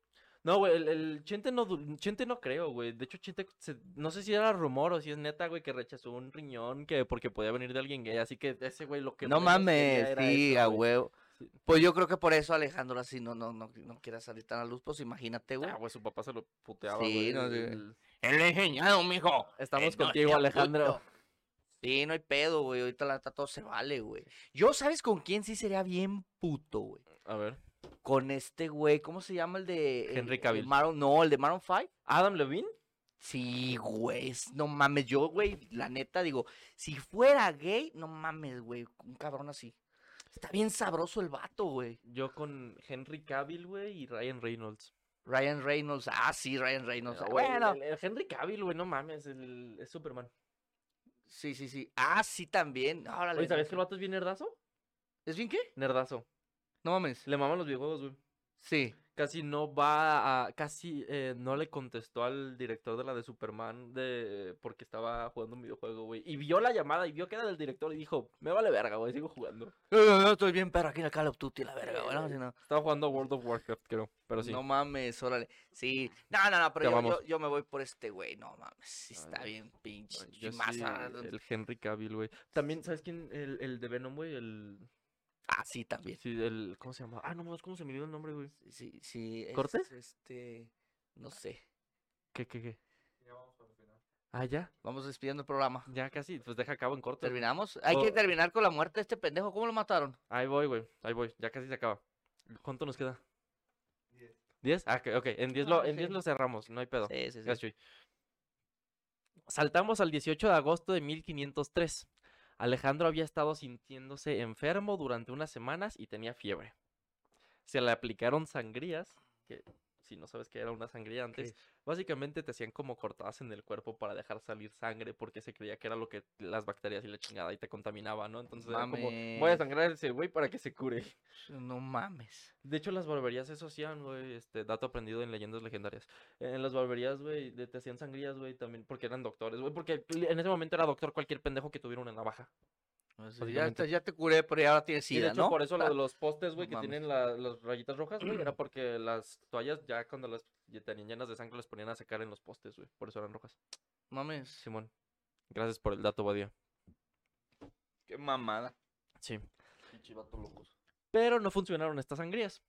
No, güey, el, el Chente no, du- Chente no creo, güey. De hecho, Chente, se- no sé si era rumor o si es neta, güey, que rechazó un riñón que porque podía venir de alguien gay. Así que ese güey lo que No mames, sí, eso, a huevo. Sí. Pues yo creo que por eso Alejandro así no, no, no, no quiere salir tan a luz, pues imagínate, güey. Ah, güey, su papá se lo puteaba, Sí, güey. no, sí. el- enseñado, mijo. Estamos Eh, contigo, Alejandro. puto. Sí, no hay pedo, güey. Ahorita la neta todo se vale, güey. Yo, ¿sabes con quién sí sería bien puto, güey? A ver. Con este güey, ¿cómo se llama el de. el- Henry el Cavill. Maroon- no, el de Maroon 5. ¿Adam Levine? Sí, güey. No mames, yo, güey, la neta digo, si fuera gay, no mames, güey. Un cabrón así. Está bien sabroso el vato, güey. Yo con Henry Cavill, güey, y Ryan Reynolds. Ryan Reynolds. Ah, sí, Ryan Reynolds. Ah, bueno, el, el Henry Cavill, güey, no mames, el, es Superman. sí, sí, sí. Ah, sí, también. Órale. Oye, ¿sabes que el vato es bien nerdazo? ¿Es bien qué? Nerdazo. No mames. Le maman los videojuegos, güey. Sí. Casi no va a. Casi eh, no le contestó al director de la de Superman de porque estaba jugando un videojuego, güey. Y vio la llamada y vio que era del director y dijo: Me vale verga, güey, sigo jugando. Yo estoy bien perro aquí en el Call of Duty, la verga, güey. No, Si no, Estaba jugando World of Warcraft, creo. Pero sí. no mames, órale. Sí. No, no, no, pero yo, yo, yo me voy por este güey. No mames. Sí está Ay, bien pinche. Yo sí, el Henry Cavill, güey. También, ¿sabes quién? El, el de Venom, güey. El. Ah, sí, también. Sí, el. ¿Cómo se llama? Ah, no mames, ¿cómo se me olvidó el nombre, güey? Sí, sí. Este. No sé. ¿Qué, qué, qué? Ya vamos para el final. Ah, ya. Vamos despidiendo el programa. Ya casi. Pues deja acabo en corto. güey. ¿Terminamos? Hay que O- terminar con la muerte de este pendejo. ¿Cómo lo mataron? Ahí voy, güey. Ahí voy. Ya casi se acaba. ¿Cuánto nos queda? Diez. ¿10? Ah, ok, ok. En 10 Ah, lo, en. 10 lo cerramos. No hay pedo. Sí, sí, sí. Saltamos al 18 de agosto de 1503. Alejandro había estado sintiéndose enfermo durante unas semanas y tenía fiebre. Se le aplicaron sangrías, que si no sabes qué era una sangría antes, básicamente te hacían como cortadas en el cuerpo para dejar salir sangre porque se creía que era lo que las bacterias y la chingada y te contaminaba, ¿no? Entonces era como, voy a sangrar ese güey para que se cure. No mames. De hecho, las barberías eso hacían, güey, este, dato aprendido en leyendas legendarias. En las barberías, güey, te hacían sangrías, güey, también porque eran doctores, güey, porque en ese momento era doctor cualquier pendejo que tuviera una navaja. Pues, ya, te, ya te curé, pero ya ahora tienes Y de sida, hecho, ¿no? por eso lo Ah, de los postes, güey, no que mames. tienen la- las rayitas rojas, güey, era porque las toallas ya cuando las ya tenían llenas de sangre las ponían a secar en los postes, güey, por eso eran rojas. Mames. Simón, gracias por el dato, Badía. Qué mamada. Sí. Pinche vato locos. Pero no funcionaron estas sangrías.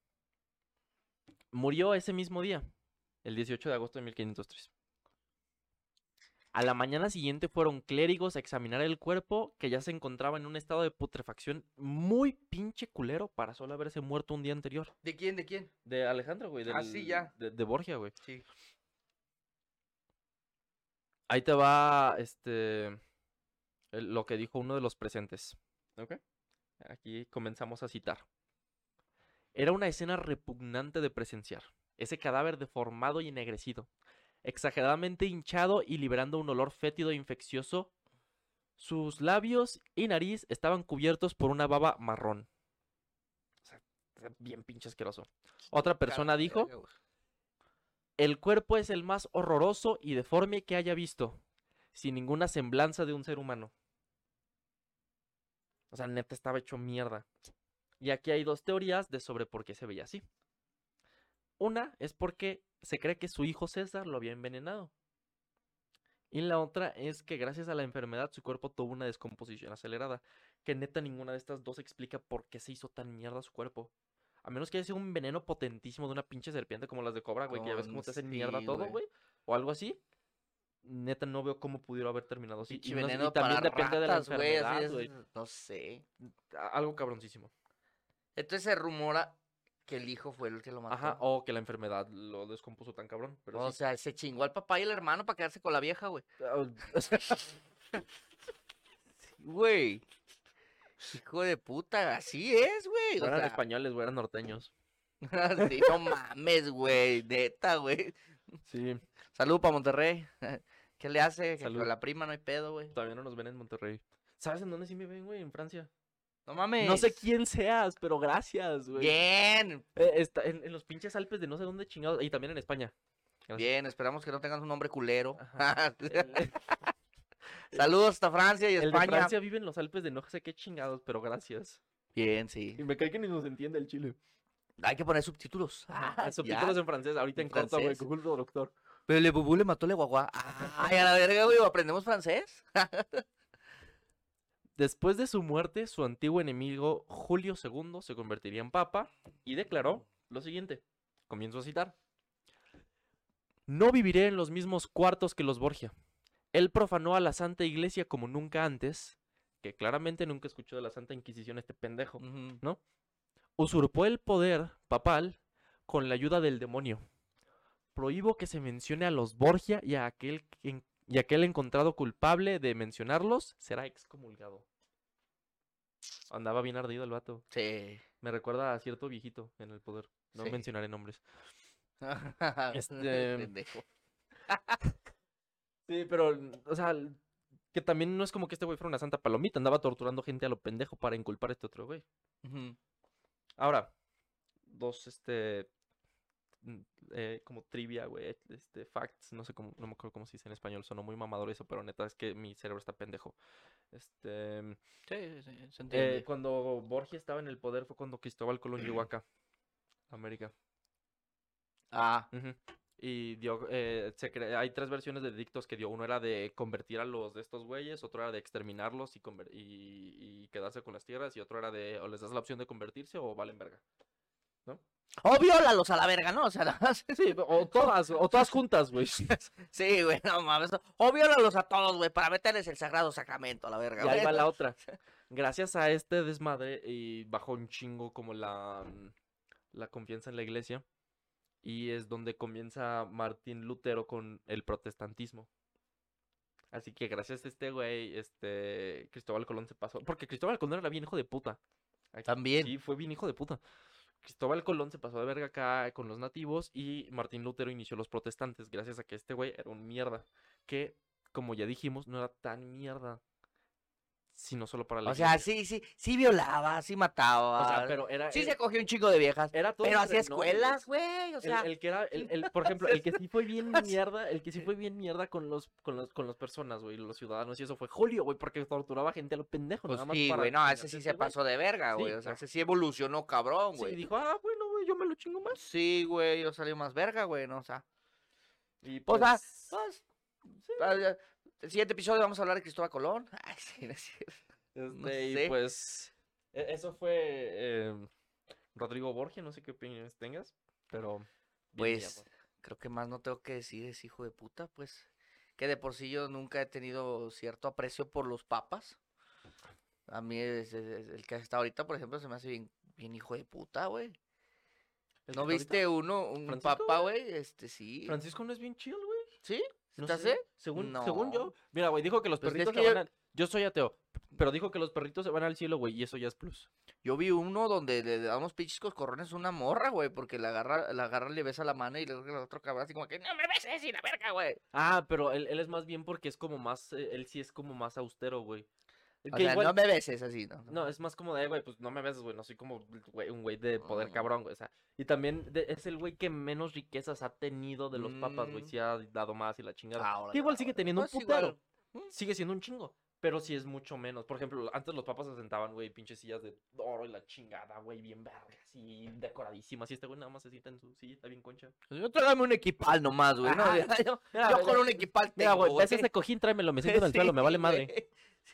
Murió ese mismo día, el 18 de agosto de 1503. A la mañana siguiente fueron clérigos a examinar el cuerpo que ya se encontraba en un estado de putrefacción muy pinche culero para solo haberse muerto un día anterior. ¿De quién? ¿De quién? De Alejandro, güey. Ah, sí, del- ya. De, de Borgia, güey. Sí. Ahí te va, este, lo que dijo uno de los presentes. ¿Ok? Aquí comenzamos a citar. Era una escena repugnante de presenciar. Ese cadáver deformado y ennegrecido, exageradamente hinchado y liberando un olor fétido e infeccioso. Sus labios y nariz estaban cubiertos por una baba marrón. O sea, bien pinche asqueroso. Otra persona dijo, el cuerpo es el más horroroso y deforme que haya visto, sin ninguna semblanza de un ser humano. O sea, neta estaba hecho mierda. Y aquí hay dos teorías de sobre por qué se veía así. Una es porque se cree que su hijo César lo había envenenado. Y la otra es que gracias a la enfermedad su cuerpo tuvo una descomposición acelerada. Que neta ninguna de estas dos explica por qué se hizo tan mierda su cuerpo. A menos que haya sido un veneno potentísimo de una pinche serpiente como las de cobra, güey, que ya ves cómo te hacen mierda sí, todo, güey. O algo así. Neta no veo cómo pudiera haber terminado así. Y, no- y también para depende de la enfermedad, güey. No sé. Algo cabroncísimo. Entonces se rumora que el hijo fue el que lo mató. Ajá, o que la enfermedad lo descompuso tan cabrón. Pero o sí. sea, se chingó al papá y el hermano para quedarse con la vieja, güey. Güey. Hijo de puta, así es, güey. No O eran sea, españoles, güey, eran norteños. sí, no mames, güey. Neta, güey. Sí, Salud para Monterrey. ¿Qué le hace? Salud. la prima no hay pedo, güey. todavía no nos ven en Monterrey. ¿Sabes en dónde sí me ven, güey? En Francia. No mames. No sé quién seas, pero gracias, güey. Bien. Eh, está en, en los pinches Alpes de no sé dónde chingados. Y también en España. Gracias. Bien, esperamos que no tengan un nombre culero. El, Saludos hasta Francia y el de España. Francia vive en los Alpes de no sé qué chingados, pero gracias. Bien, sí. Y me cae que ni nos entiende el chile. Hay que poner subtítulos. Ah, Subtítulos ya. en francés, ahorita en, En corto, güey. Google Traductor. Pero le bubú le mató le guagua. Ay, a la verga, güey, ¿aprendemos francés? Después de su muerte, su antiguo enemigo Julio II se convertiría en papa y declaró lo siguiente. Comienzo a citar. No viviré en los mismos cuartos que los Borgia. Él profanó a la Santa Iglesia como nunca antes, que claramente nunca escuchó de la Santa Inquisición este pendejo. Ujú. Usurpó el poder papal con la ayuda del demonio. Prohíbo que se mencione a los Borgia y a aquel, que en- y aquel encontrado culpable de mencionarlos será excomulgado. Andaba bien ardido el vato. Sí. Me recuerda a cierto viejito en el poder. No Sí. mencionaré nombres. este... Este, Sí, pero, o sea, que también no es como que este güey fuera una santa palomita. Andaba torturando gente a lo pendejo para inculpar a este otro güey. Ahora, dos, este, eh, como trivia, güey, este, facts, no sé cómo, no me acuerdo cómo se dice en español, sonó muy mamador eso, pero neta es que mi cerebro está pendejo. Este, mm, Sí, sí, se eh, cuando Borgia estaba en el poder fue cuando Cristóbal Colón llegó acá, América. Ah. Y dio, eh, se hay tres versiones de edictos que dio. Uno era de convertir a los de estos güeyes, otro era de exterminarlos y, y, y quedarse con las tierras, y otro era de o les das la opción de convertirse o valen verga. O viólalos a la verga, ¿no? O sea, Sí, o todas, o todas juntas, güey. Sí, güey, no mames. O viólalos a todos, güey, para meterles el sagrado sacramento a la verga, Y ahí va la otra. Gracias a este desmadre y bajó un chingo como la, la confianza en la iglesia. Y es donde comienza Martín Lutero con el protestantismo. Así que gracias a este güey, este Cristóbal Colón se pasó. Porque Cristóbal Colón era bien hijo de puta. Aquí- También. Sí, fue bien hijo de puta. Cristóbal Colón se pasó de verga acá con los nativos y Martín Lutero inició los protestantes gracias a que este güey era un mierda. Que, como ya dijimos, no era tan mierda. Sino solo para la O sea, iglesia. sí, sí, sí violaba, sí mataba. O sea, pero era. Sí era- se cogió un chico de viejas. era todo Pero hacía escuelas, güey, o sea. el que era, el, el- por ejemplo, el que sí fue bien mierda, el que sí fue bien mierda con los, con los, con las personas, güey, los ciudadanos, y eso fue Julio, güey, porque torturaba gente a lo pendejo, Pues nada más sí, güey, no, ese sí se pasó de verga, Sí, güey. O sea, ese sí evolucionó cabrón, Sí, güey. dijo, ah, bueno, güey, yo me lo chingo más. Sí, güey, yo salí más verga, güey, ¿no? O sea, Y o sea, pues, pues, ah, ya, el siguiente episodio vamos a hablar de Cristóbal Colón. Ay, sí, no es cierto. no este, y sé. pues, e- eso fue eh, Rodrigo Borgia, no sé qué opiniones tengas, pero... Pues, creo que más no tengo que decir, es hijo de puta, pues. Que de por sí yo nunca he tenido cierto aprecio por los papas. A mí es- es- es- el que está ahorita, por ejemplo, se me hace bien, bien hijo de puta, güey. ¿El ¿No viste uno, un ¿Francisco, papa, güey? Este, sí. Francisco no es bien chill, güey. ¿Sí? No ¿Te sé, hace? Según, según yo. Mira, güey, dijo que los Pues es perritos que se yo- van al... Yo soy ateo, pero dijo que los perritos se van al cielo, güey, y eso ya es plus. Yo vi uno donde le da unos pinches coscorrones a una morra, güey, porque la agarra, la agarra, le besa la mano y le el otro cabrón así como que, no me beses y la verga, güey. Ah, pero él, él es más bien porque es como más, eh, él sí es como más austero, güey. O Que sea, igual- no me beses así, ¿no? No, es más como de, güey, pues no me beses, güey, no soy como un güey de poder Mm. cabrón, güey, o sea. Y también de- es el güey que menos riquezas ha tenido de los papas, güey, Mm. sí ha dado más y la chingada. Ah, Que igual sigue teniendo un igual. putero. Sigue siendo un chingo. Pero sí es mucho menos. Por ejemplo, antes los papas se sentaban, güey, pinches sillas de oro y la chingada, güey, bien vergas y decoradísimas. Y este güey nada más se sienta en su silla, bien concha. Yo tráigame un equipal nomás, güey. ¿no? Yo, Mira, yo güey, con un equipal Mira, tengo, güey, ese cojín, tráemelo, me siento en el suelo, me vale madre. güey.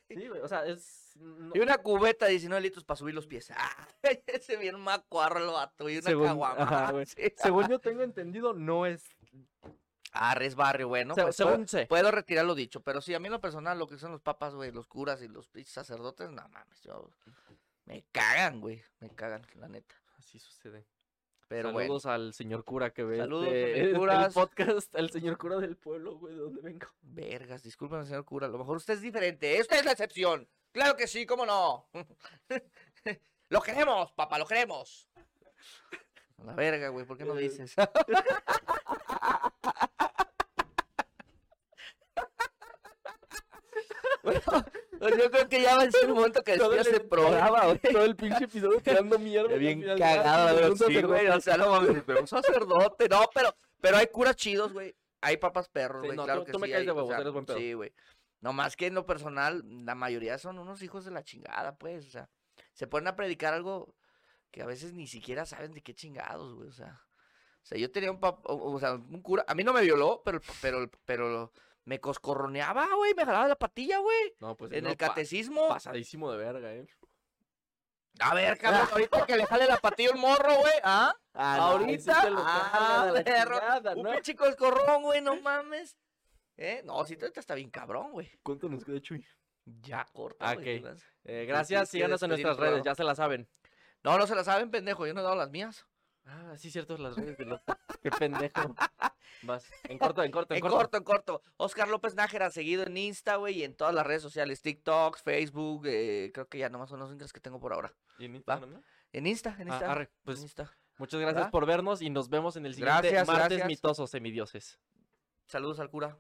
Sí, güey, o sea, es... no- Y una cubeta de 19 litros para subir los pies. Ah, ese bien macuarro el vato. Y una Según- caguama. ajá, güey. sí. Según yo tengo entendido, no es... Ah, res barrio, bueno. se- pues, según puedo, sé. puedo retirar lo dicho. Pero sí, a mí en lo personal, lo que son los papas, güey, los curas y los sacerdotes, no mames, yo... Me cagan, güey. Me cagan, la neta. Así sucede. Pero bueno. Saludos al señor cura que ve Saludos, este- señor el curas. podcast, el señor cura del pueblo, güey, de donde vengo. Vergas, discúlpeme, señor cura. A lo mejor usted es diferente. Usted es la excepción. Claro que sí, cómo no. lo queremos, papá, lo queremos. A la verga, güey, ¿por qué no dices? bueno, yo creo que ya va a ser el momento que Todo el programa, güey. Todo el pinche episodio tirando mierda. Bien cagado, güey. un Sí, güey, o sea, no mames, pero un sacerdote. No, pero, pero hay curas chidos, güey. Hay papas perros, Sí, güey. no, claro tú- que tú me sí caes hay, de o huevos, sea, eres buen pedo. Sí, güey. No más que en lo personal, la mayoría son unos hijos de la chingada, pues. O sea, se ponen a predicar algo que a veces ni siquiera saben de qué chingados, güey. O sea, o sea, yo tenía un papá, o, o sea, un cura. A mí no me violó, pero, pero, pero me coscorroneaba, güey. Me jalaba la patilla, güey. No, pues En no, el pa- catecismo. pasadísimo de verga, eh. A ver, cabrón, ahorita que le jale la patilla un morro, güey. ¿Ah? ahorita. ah, perro. Un pinche coscorrón, güey, no mames. ¿Eh? No, si ahorita está bien cabrón, güey. ¿Cuánto nos queda, Chuy? Ya, corta, Ah, güey. Eh, gracias, síganos en nuestras redes, ya se la saben. No, no se la saben, pendejo. Yo no he dado las mías. Ah, sí, cierto, las redes de los... Qué pendejo. Vas, en corto, en corto, en, En corto. corto, en corto. Oscar López Nájera, seguido en Insta, güey, y en todas las redes sociales. TikTok, Facebook, eh, creo que ya nomás son los únicos que tengo por ahora. ¿Y en Instagram, no? En Insta, en Ah, Insta. arre, en pues Insta. muchas gracias por vernos y nos vemos en el siguiente Gracias, martes gracias. mitosos semidioses. Saludos al cura.